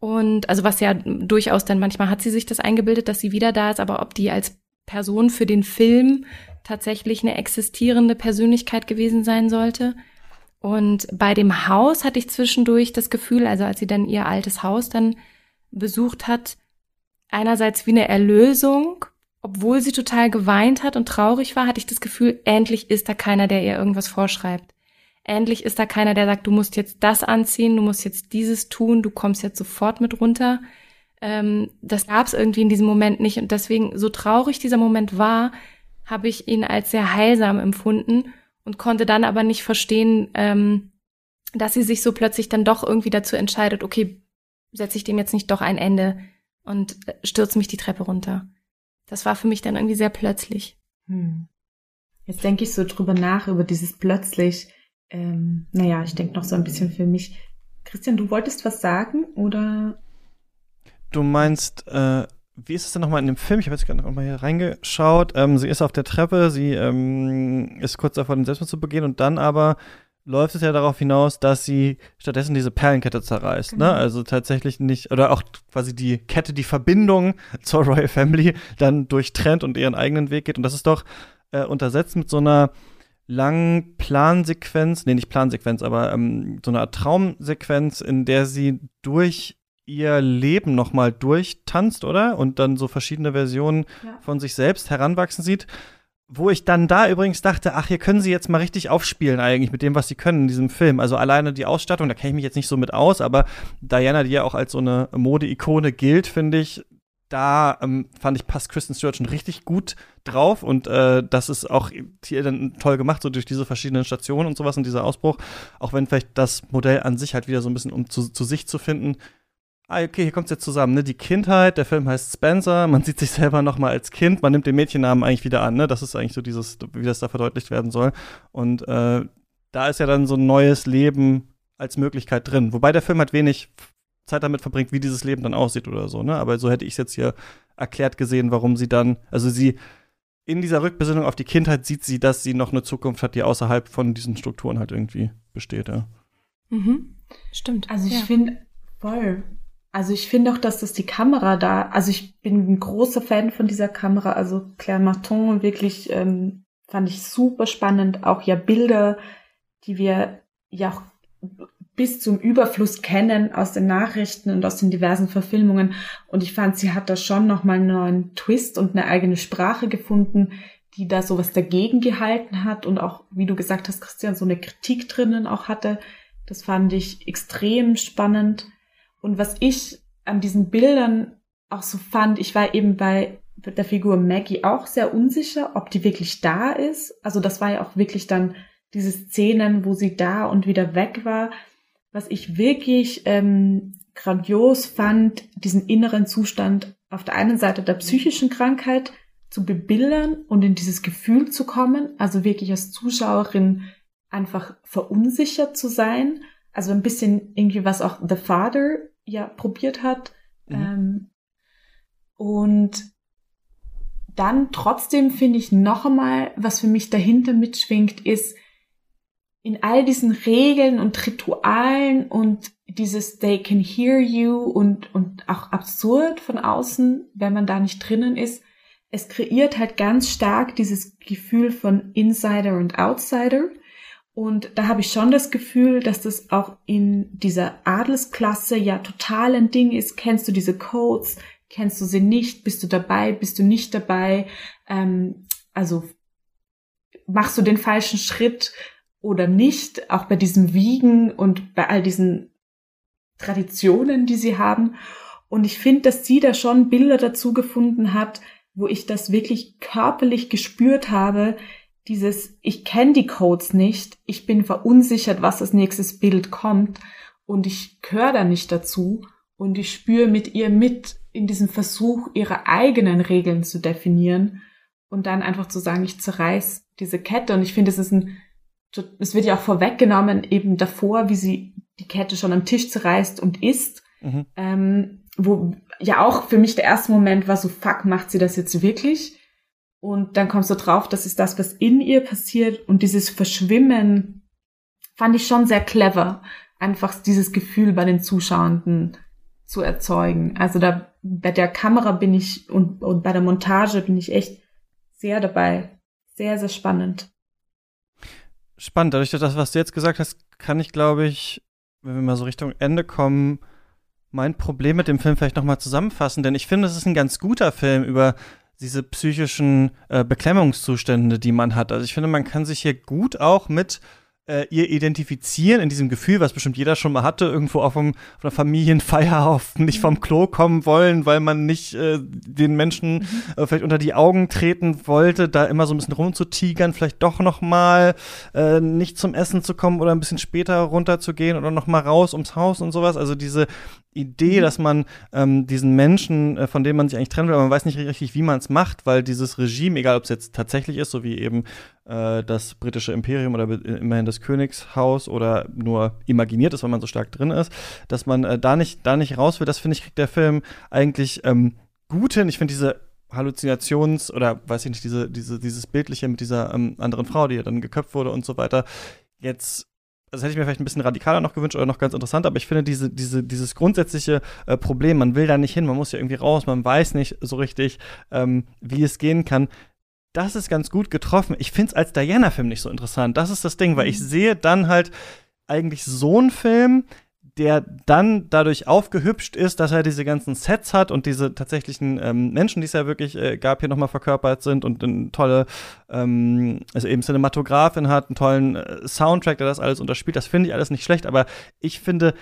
Und also was ja durchaus dann manchmal hat sie sich das eingebildet, dass sie wieder da ist, aber ob die als Person für den Film tatsächlich eine existierende Persönlichkeit gewesen sein sollte, und bei dem Haus hatte ich zwischendurch das Gefühl, also als sie dann ihr altes Haus dann besucht hat, einerseits wie eine Erlösung, obwohl sie total geweint hat und traurig war, hatte ich das Gefühl, endlich ist da keiner, der ihr irgendwas vorschreibt. Endlich ist da keiner, der sagt, du musst jetzt das anziehen, du musst jetzt dieses tun, du kommst jetzt sofort mit runter. Ähm, das gab es irgendwie in diesem Moment nicht. Und deswegen, so traurig dieser Moment war, habe ich ihn als sehr heilsam empfunden und konnte dann aber nicht verstehen, ähm, dass sie sich so plötzlich dann doch irgendwie dazu entscheidet, okay, setze ich dem jetzt nicht doch ein Ende und äh, stürze mich die Treppe runter. Das war für mich dann irgendwie sehr plötzlich. Hm. Jetzt denke ich so drüber nach, über dieses plötzlich. Ähm, naja, ich denke noch so ein bisschen für mich. Christian, du wolltest was sagen oder? Du meinst, äh, wie ist es denn nochmal in dem Film? Ich habe jetzt gerade noch mal hier reingeschaut. Ähm, sie ist auf der Treppe, sie ähm, ist kurz davor, den Selbstmord zu begehen und dann aber läuft es ja darauf hinaus, dass sie stattdessen diese Perlenkette zerreißt. Ne? Genau. Ne? Also tatsächlich nicht, oder auch quasi die Kette, die Verbindung zur Royal Family dann durchtrennt und ihren eigenen Weg geht. Und das ist doch äh, untersetzt mit so einer langen Plansequenz, nee, nicht Plansequenz, aber ähm, so eine Art Traumsequenz, in der sie durch ihr Leben nochmal durchtanzt, oder? Und dann so verschiedene Versionen ja. von sich selbst heranwachsen sieht. Wo ich dann da übrigens dachte, ach, hier können sie jetzt mal richtig aufspielen eigentlich mit dem, was sie können in diesem Film. Also alleine die Ausstattung, da kenne ich mich jetzt nicht so mit aus, aber Diana, die ja auch als so eine Mode-Ikone gilt, finde ich, da ähm, fand ich, passt Kristen Stewart schon richtig gut drauf und äh, das ist auch hier dann toll gemacht, so durch diese verschiedenen Stationen und sowas und dieser Ausbruch. Auch wenn vielleicht das Modell an sich halt wieder so ein bisschen, um zu, zu sich zu finden, ah, okay, hier kommt es jetzt zusammen, ne? Die Kindheit, der Film heißt Spencer, man sieht sich selber noch mal als Kind, man nimmt den Mädchennamen eigentlich wieder an, ne? Das ist eigentlich so dieses, wie das da verdeutlicht werden soll. Und äh, da ist ja dann so ein neues Leben als Möglichkeit drin. Wobei der Film halt wenig Zeit damit verbringt, wie dieses Leben dann aussieht oder so, ne? Aber so hätte ich es jetzt hier erklärt gesehen, warum sie dann, also sie in dieser Rückbesinnung auf die Kindheit sieht sie, dass sie noch eine Zukunft hat, die außerhalb von diesen Strukturen halt irgendwie besteht, ja. Mhm. Stimmt. Also ich ja. finde voll. Also ich finde auch, dass das die Kamera da, also ich bin ein großer Fan von dieser Kamera, also Claire Martin wirklich ähm, fand ich super spannend, auch ja Bilder, die wir ja auch bis zum Überfluss kennen aus den Nachrichten und aus den diversen Verfilmungen. Und ich fand, sie hat da schon nochmal einen neuen Twist und eine eigene Sprache gefunden, die da sowas dagegen gehalten hat und auch, wie du gesagt hast, Christian, so eine Kritik drinnen auch hatte. Das fand ich extrem spannend. Und was ich an diesen Bildern auch so fand, ich war eben bei der Figur Maggie auch sehr unsicher, ob die wirklich da ist. Also das war ja auch wirklich dann diese Szenen, wo sie da und wieder weg war. Was ich wirklich ähm, grandios fand, diesen inneren Zustand auf der einen Seite der psychischen Krankheit zu bebildern und in dieses Gefühl zu kommen, also wirklich als Zuschauerin einfach verunsichert zu sein, also ein bisschen irgendwie was auch The Father ja probiert hat. Mhm. Ähm, und dann trotzdem finde ich noch einmal, was für mich dahinter mitschwingt, ist in all diesen Regeln und Ritualen und dieses They can hear you und, und auch absurd von außen, wenn man da nicht drinnen ist. Es kreiert halt ganz stark dieses Gefühl von Insider und Outsider. Und da habe ich schon das Gefühl, dass das auch in dieser Adelsklasse ja total ein Ding ist. Kennst du diese Codes? Kennst du sie nicht? Bist du dabei? Bist du nicht dabei? Ähm, also machst du den falschen Schritt oder nicht? Auch bei diesem Wiegen und bei all diesen Traditionen, die sie haben. Und ich finde, dass sie da schon Bilder dazu gefunden hat, wo ich das wirklich körperlich gespürt habe, dieses, ich kenne die Codes nicht, ich bin verunsichert, was als nächstes Bild kommt und ich gehöre da nicht dazu und ich spüre mit ihr mit in diesem Versuch, ihre eigenen Regeln zu definieren und dann einfach zu sagen, ich zerreiß diese Kette und ich finde, es ist ein, es wird ja auch vorweggenommen eben davor, wie sie die Kette schon am Tisch zerreißt und isst, mhm. ähm, wo ja auch für mich der erste Moment war so, fuck, macht sie das jetzt wirklich? Und dann kommst du drauf, das ist das, was in ihr passiert. Und dieses Verschwimmen fand ich schon sehr clever, einfach dieses Gefühl bei den Zuschauenden zu erzeugen. Also da bei der Kamera bin ich und, und bei der Montage bin ich echt sehr dabei. Sehr, sehr spannend. Spannend. Dadurch, dass was du jetzt gesagt hast, kann ich, glaube ich, wenn wir mal so Richtung Ende kommen, mein Problem mit dem Film vielleicht nochmal zusammenfassen. Denn ich finde, es ist ein ganz guter Film über diese psychischen äh, Beklemmungszustände, die man hat. Also ich finde, man kann sich hier gut auch mit äh, ihr identifizieren in diesem Gefühl, was bestimmt jeder schon mal hatte, irgendwo auf, einem, auf einer Familienfeier auf nicht vom Klo kommen wollen, weil man nicht äh, den Menschen mhm. äh, vielleicht unter die Augen treten wollte, da immer so ein bisschen rumzutigern, vielleicht doch noch mal äh, nicht zum Essen zu kommen oder ein bisschen später runterzugehen oder noch mal raus ums Haus und sowas. Also diese Idee, mhm. dass man ähm, diesen Menschen, äh, von dem man sich eigentlich trennen will, aber man weiß nicht richtig, wie man es macht, weil dieses Regime, egal ob es jetzt tatsächlich ist, so wie eben äh, das britische Imperium oder immerhin das Königshaus oder nur imaginiert ist, weil man so stark drin ist, dass man äh, da nicht da nicht raus will, das finde ich kriegt der Film eigentlich ähm, gut hin. Ich finde diese Halluzinations- oder weiß ich nicht, diese, diese, dieses Bildliche mit dieser ähm, anderen Frau, die ja dann geköpft wurde und so weiter, jetzt das hätte ich mir vielleicht ein bisschen radikaler noch gewünscht oder noch ganz interessant, aber ich finde diese, diese, dieses grundsätzliche äh, Problem, man will da nicht hin, man muss ja irgendwie raus, man weiß nicht so richtig, ähm, wie es gehen kann. Das ist ganz gut getroffen. Ich finde es als Diana-Film nicht so interessant. Das ist das Ding, weil ich mhm. sehe dann halt eigentlich so einen Film, der dann dadurch aufgehübscht ist, dass er diese ganzen Sets hat und diese tatsächlichen ähm, Menschen, die es ja wirklich äh, gab, hier nochmal verkörpert sind und eine tolle, ähm, also eben Cinematografin hat, einen tollen äh, Soundtrack, der das alles unterspielt. Das finde ich alles nicht schlecht, aber ich finde,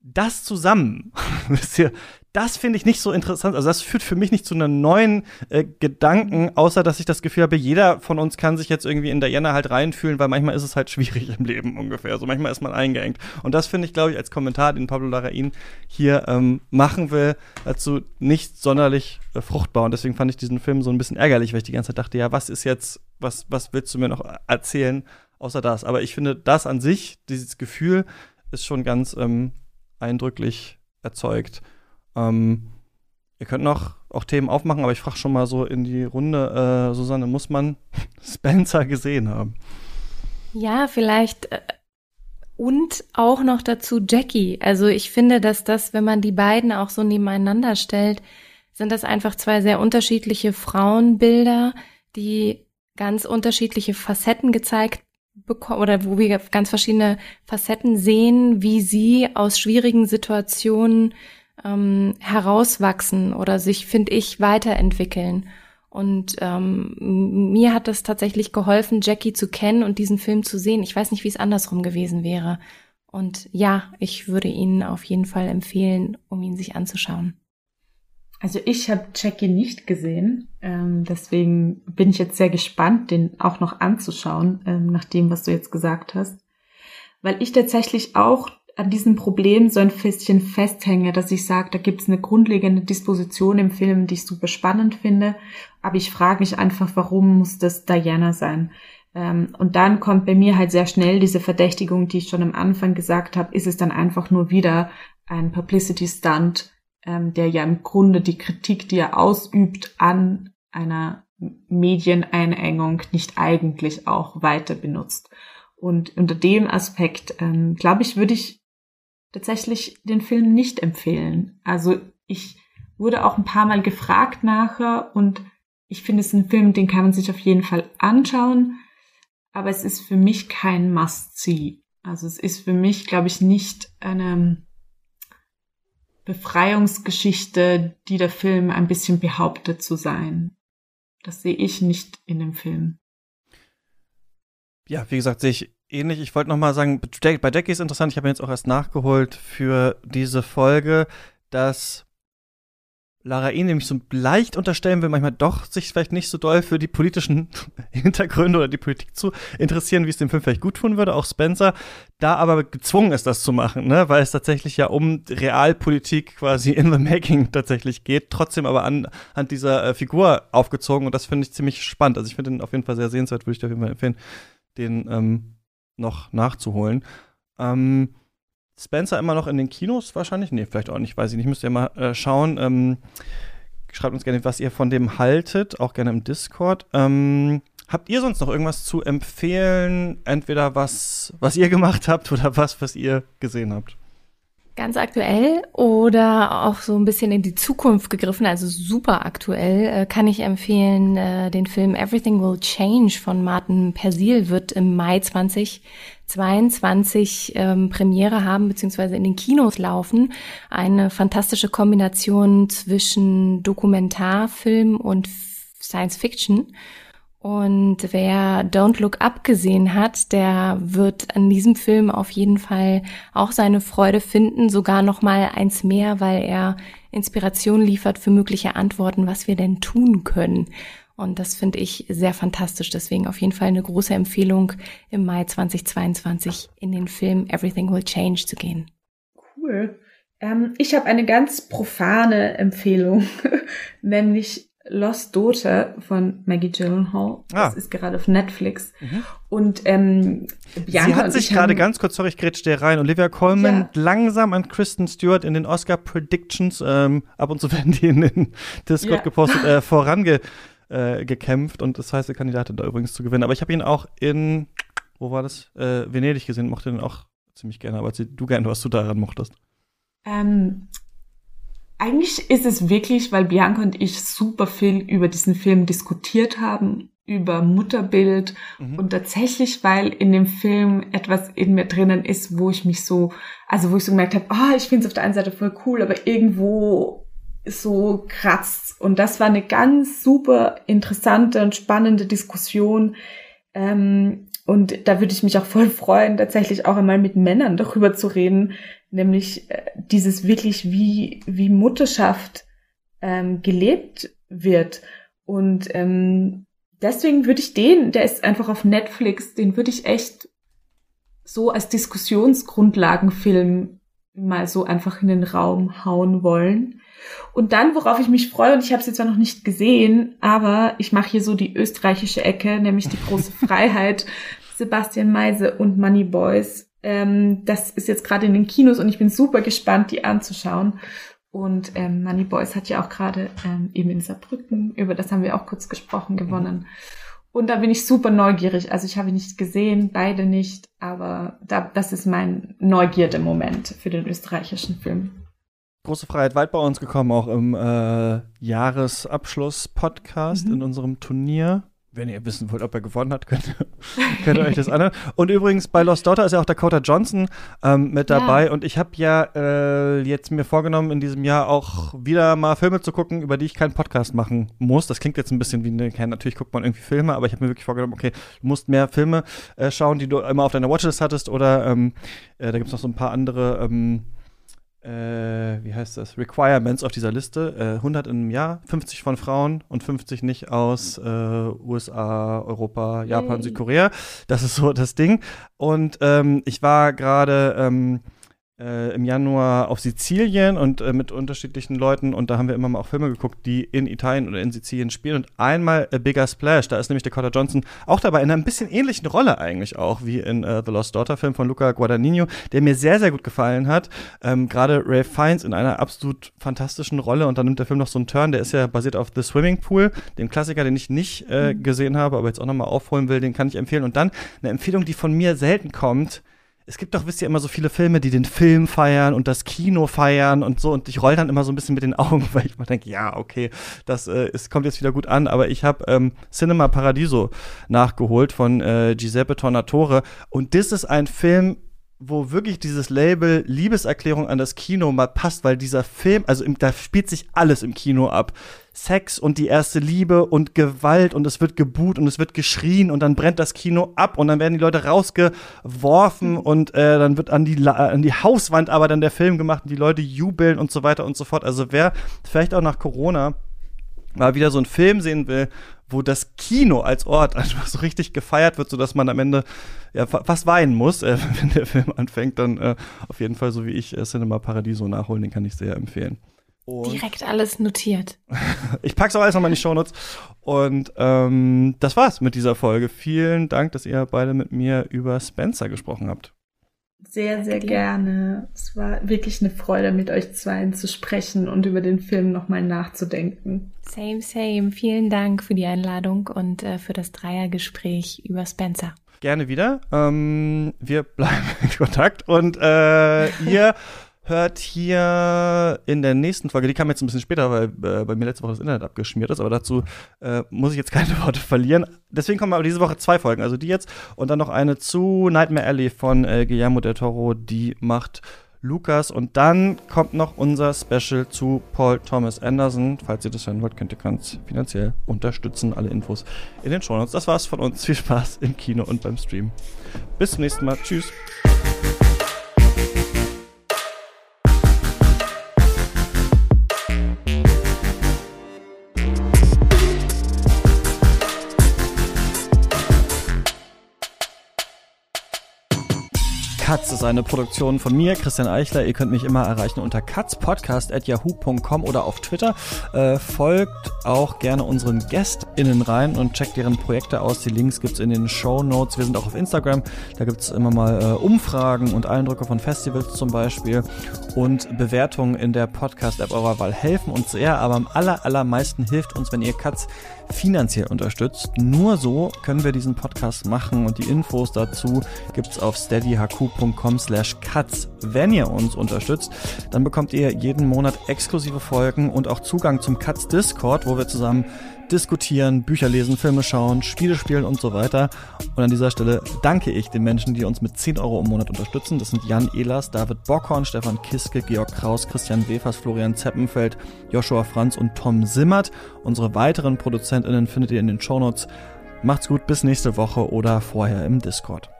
das zusammen, wisst ihr, das finde ich nicht so interessant. Also das führt für mich nicht zu einem neuen äh, Gedanken, außer dass ich das Gefühl habe, jeder von uns kann sich jetzt irgendwie in Diana halt reinfühlen, weil manchmal ist es halt schwierig im Leben ungefähr. So manchmal ist man eingeengt. Und das finde ich, glaube ich, als Kommentar, den Pablo Larraín hier ähm, machen will, dazu nicht sonderlich äh, fruchtbar. Und deswegen fand ich diesen Film so ein bisschen ärgerlich, weil ich die ganze Zeit dachte, ja, was ist jetzt, was, was willst du mir noch erzählen, außer das? Aber ich finde, das an sich, dieses Gefühl, ist schon ganz ähm, eindrücklich erzeugt. Ähm, ihr könnt noch auch Themen aufmachen, aber ich frage schon mal so in die Runde, äh, Susanne, muss man Spencer gesehen haben? Ja, vielleicht. Äh, und auch noch dazu Jackie. Also ich finde, dass das, wenn man die beiden auch so nebeneinander stellt, sind das einfach zwei sehr unterschiedliche Frauenbilder, die ganz unterschiedliche Facetten gezeigt bekommen oder wo wir ganz verschiedene Facetten sehen, wie sie aus schwierigen Situationen ähm, herauswachsen oder sich, finde ich, weiterentwickeln. Und ähm, mir hat das tatsächlich geholfen, Jackie zu kennen und diesen Film zu sehen. Ich weiß nicht, wie es andersrum gewesen wäre. Und ja, ich würde Ihnen auf jeden Fall empfehlen, um ihn sich anzuschauen. Also ich habe Jackie nicht gesehen, ähm, deswegen bin ich jetzt sehr gespannt, den auch noch anzuschauen, ähm, nach dem, was du jetzt gesagt hast. Weil ich tatsächlich auch an diesem Problem so ein bisschen festhänge, dass ich sage, da gibt es eine grundlegende Disposition im Film, die ich super spannend finde, aber ich frage mich einfach, warum muss das Diana sein? Ähm, und dann kommt bei mir halt sehr schnell diese Verdächtigung, die ich schon am Anfang gesagt habe, ist es dann einfach nur wieder ein Publicity-Stunt, ähm, der ja im Grunde die Kritik, die er ausübt an einer Medieneinengung, nicht eigentlich auch weiter benutzt. Und unter dem Aspekt, ähm, glaube ich, würde ich tatsächlich den Film nicht empfehlen. Also ich wurde auch ein paar Mal gefragt nachher und ich finde es ein Film, den kann man sich auf jeden Fall anschauen, aber es ist für mich kein Must-See. Also es ist für mich, glaube ich, nicht eine Befreiungsgeschichte, die der Film ein bisschen behauptet zu sein. Das sehe ich nicht in dem Film. Ja, wie gesagt, sehe ich ähnlich. Ich wollte noch mal sagen, bei Jackie ist interessant, ich habe jetzt auch erst nachgeholt für diese Folge, dass Lara ihn nämlich so leicht unterstellen will, manchmal doch sich vielleicht nicht so doll für die politischen Hintergründe oder die Politik zu interessieren, wie es dem Film vielleicht gut tun würde, auch Spencer, da aber gezwungen ist, das zu machen, ne, weil es tatsächlich ja um Realpolitik quasi in the making tatsächlich geht, trotzdem aber an, an dieser äh, Figur aufgezogen und das finde ich ziemlich spannend. Also ich finde ihn auf jeden Fall sehr sehenswert, würde ich dir auf jeden Fall empfehlen, den ähm, noch nachzuholen. Ähm, Spencer immer noch in den Kinos wahrscheinlich? Nee, vielleicht auch nicht, weiß ich nicht. Müsst ihr mal äh, schauen. Ähm, schreibt uns gerne, was ihr von dem haltet, auch gerne im Discord. Ähm, habt ihr sonst noch irgendwas zu empfehlen? Entweder was, was ihr gemacht habt oder was, was ihr gesehen habt? Ganz aktuell oder auch so ein bisschen in die Zukunft gegriffen, also super aktuell, äh, kann ich empfehlen, äh, den Film Everything Will Change von Martin Persil wird im Mai 2022 ähm, Premiere haben, beziehungsweise in den Kinos laufen. Eine fantastische Kombination zwischen Dokumentarfilm und Science Fiction. Und wer Don't Look Up gesehen hat, der wird an diesem Film auf jeden Fall auch seine Freude finden, sogar noch mal eins mehr, weil er Inspiration liefert für mögliche Antworten, was wir denn tun können. Und das finde ich sehr fantastisch. Deswegen auf jeden Fall eine große Empfehlung, im Mai 2022 in den Film Everything Will Change zu gehen. Cool. Ähm, ich habe eine ganz profane Empfehlung, nämlich Lost Daughter von Maggie Gyllenhaal. Ah. Das ist gerade auf Netflix. Mhm. Und ähm, Bianca Sie hat sich gerade ganz kurz, sorry, ich grätsch dir rein. Olivia Colman ja. langsam an Kristen Stewart in den Oscar Predictions, ähm, ab und zu werden die in den Discord ja. gepostet, äh, vorangekämpft. Äh, gekämpft und das heißt, die Kandidatin da übrigens zu gewinnen. Aber ich habe ihn auch in, wo war das? Äh, Venedig gesehen, mochte den auch ziemlich gerne. Aber du gerne, was du daran mochtest. Ähm, eigentlich ist es wirklich, weil Bianca und ich super viel über diesen Film diskutiert haben, über Mutterbild mhm. und tatsächlich, weil in dem Film etwas in mir drinnen ist, wo ich mich so, also wo ich so gemerkt habe, ah, oh, ich finde es auf der einen Seite voll cool, aber irgendwo so kratzt. Und das war eine ganz super interessante und spannende Diskussion, Ähm, und da würde ich mich auch voll freuen, tatsächlich auch einmal mit Männern darüber zu reden, nämlich äh, dieses wirklich, wie, wie Mutterschaft ähm, gelebt wird. Und ähm, deswegen würde ich den, der ist einfach auf Netflix, den würde ich echt so als Diskussionsgrundlagenfilm mal so einfach in den Raum hauen wollen. Und dann, worauf ich mich freue, und ich habe es jetzt zwar noch nicht gesehen, aber ich mache hier so die österreichische Ecke, nämlich die große Freiheit, Sebastian Meise und Money Boys. Ähm, das ist jetzt gerade in den Kinos und ich bin super gespannt, die anzuschauen. Und ähm, Money Boys hat ja auch gerade ähm, eben in Saarbrücken, über das haben wir auch kurz gesprochen, gewonnen. Und da bin ich super neugierig. Also ich habe ihn nicht gesehen, beide nicht, aber da, das ist mein Neugierde-Moment für den österreichischen Film. Große Freiheit weit bei uns gekommen, auch im äh, Jahresabschluss-Podcast mhm. in unserem Turnier wenn ihr wissen wollt, ob er gewonnen hat, könnt, könnt ihr euch das anhören. Und übrigens, bei Lost Daughter ist ja auch Dakota Johnson ähm, mit dabei. Ja. Und ich habe ja äh, jetzt mir vorgenommen, in diesem Jahr auch wieder mal Filme zu gucken, über die ich keinen Podcast machen muss. Das klingt jetzt ein bisschen wie eine, natürlich guckt man irgendwie Filme, aber ich habe mir wirklich vorgenommen, okay, du musst mehr Filme äh, schauen, die du immer auf deiner Watchlist hattest. Oder ähm, äh, da gibt es noch so ein paar andere ähm, äh, wie heißt das, Requirements auf dieser Liste. Äh, 100 im Jahr, 50 von Frauen und 50 nicht aus äh, USA, Europa, Japan, hey. Südkorea. Das ist so das Ding. Und ähm, ich war gerade ähm, äh, im Januar auf Sizilien und äh, mit unterschiedlichen Leuten und da haben wir immer mal auch Filme geguckt, die in Italien oder in Sizilien spielen und einmal A Bigger Splash, da ist nämlich Dakota Johnson auch dabei in einer ein bisschen ähnlichen Rolle eigentlich auch wie in uh, The Lost Daughter Film von Luca Guadagnino, der mir sehr, sehr gut gefallen hat. Ähm, Gerade Ray Fiennes in einer absolut fantastischen Rolle und dann nimmt der Film noch so einen Turn, der ist ja basiert auf The Swimming Pool, dem Klassiker, den ich nicht äh, mhm. gesehen habe, aber jetzt auch nochmal aufholen will, den kann ich empfehlen und dann eine Empfehlung, die von mir selten kommt, es gibt doch, wisst ihr, immer so viele Filme, die den Film feiern und das Kino feiern und so. Und ich roll dann immer so ein bisschen mit den Augen, weil ich mal denke, ja, okay, das äh, es kommt jetzt wieder gut an. Aber ich habe ähm, Cinema Paradiso nachgeholt von äh, Giuseppe Tornatore. Und das ist ein Film, wo wirklich dieses Label Liebeserklärung an das Kino mal passt, weil dieser Film, also im, da spielt sich alles im Kino ab. Sex und die erste Liebe und Gewalt und es wird geboot und es wird geschrien und dann brennt das Kino ab und dann werden die Leute rausgeworfen und äh, dann wird an die, an die Hauswand aber dann der Film gemacht und die Leute jubeln und so weiter und so fort. Also wer vielleicht auch nach Corona mal wieder so einen Film sehen will, wo das Kino als Ort einfach so richtig gefeiert wird, sodass man am Ende ja fast weinen muss, äh, wenn der Film anfängt, dann äh, auf jeden Fall so wie ich äh, Cinema Paradiso nachholen, den kann ich sehr empfehlen. Und Direkt alles notiert. ich pack's auch alles nochmal in die Shownotes. Und ähm, das war's mit dieser Folge. Vielen Dank, dass ihr beide mit mir über Spencer gesprochen habt. Sehr, sehr gerne. Es war wirklich eine Freude, mit euch zweien zu sprechen und über den Film nochmal nachzudenken. Same, same. Vielen Dank für die Einladung und äh, für das Dreiergespräch über Spencer. Gerne wieder. Ähm, wir bleiben in Kontakt und äh, ihr hört hier in der nächsten Folge, die kam jetzt ein bisschen später, weil äh, bei mir letzte Woche das Internet abgeschmiert ist, aber dazu äh, muss ich jetzt keine Worte verlieren. Deswegen kommen aber diese Woche zwei Folgen, also die jetzt und dann noch eine zu Nightmare Alley von äh, Guillermo del Toro, die macht Lukas und dann kommt noch unser Special zu Paul Thomas Anderson. Falls ihr das hören wollt, könnt ihr ganz finanziell unterstützen. Alle Infos in den Show Notes. Das war's von uns. Viel Spaß im Kino und beim Stream. Bis zum nächsten Mal. Tschüss. Katz ist eine Produktion von mir, Christian Eichler. Ihr könnt mich immer erreichen unter katzpodcast.yahoo.com oder auf Twitter. Äh, folgt auch gerne unseren GästInnen rein und checkt deren Projekte aus. Die Links gibt's in den Show Notes. Wir sind auch auf Instagram. Da gibt's immer mal äh, Umfragen und Eindrücke von Festivals zum Beispiel. Und Bewertungen in der Podcast-App eurer Wahl helfen uns sehr, aber am aller, allermeisten hilft uns, wenn ihr Katz finanziell unterstützt. Nur so können wir diesen Podcast machen und die Infos dazu gibt's auf steadyhq.com slash cuts. Wenn ihr uns unterstützt, dann bekommt ihr jeden Monat exklusive Folgen und auch Zugang zum Cuts Discord, wo wir zusammen diskutieren, Bücher lesen, Filme schauen, Spiele spielen und so weiter. Und an dieser Stelle danke ich den Menschen, die uns mit 10 Euro im Monat unterstützen. Das sind Jan Ehlers, David Bockhorn, Stefan Kiske, Georg Kraus, Christian Wefers, Florian Zeppenfeld, Joshua Franz und Tom Simmert. Unsere weiteren ProduzentInnen findet ihr in den Shownotes. Macht's gut, bis nächste Woche oder vorher im Discord.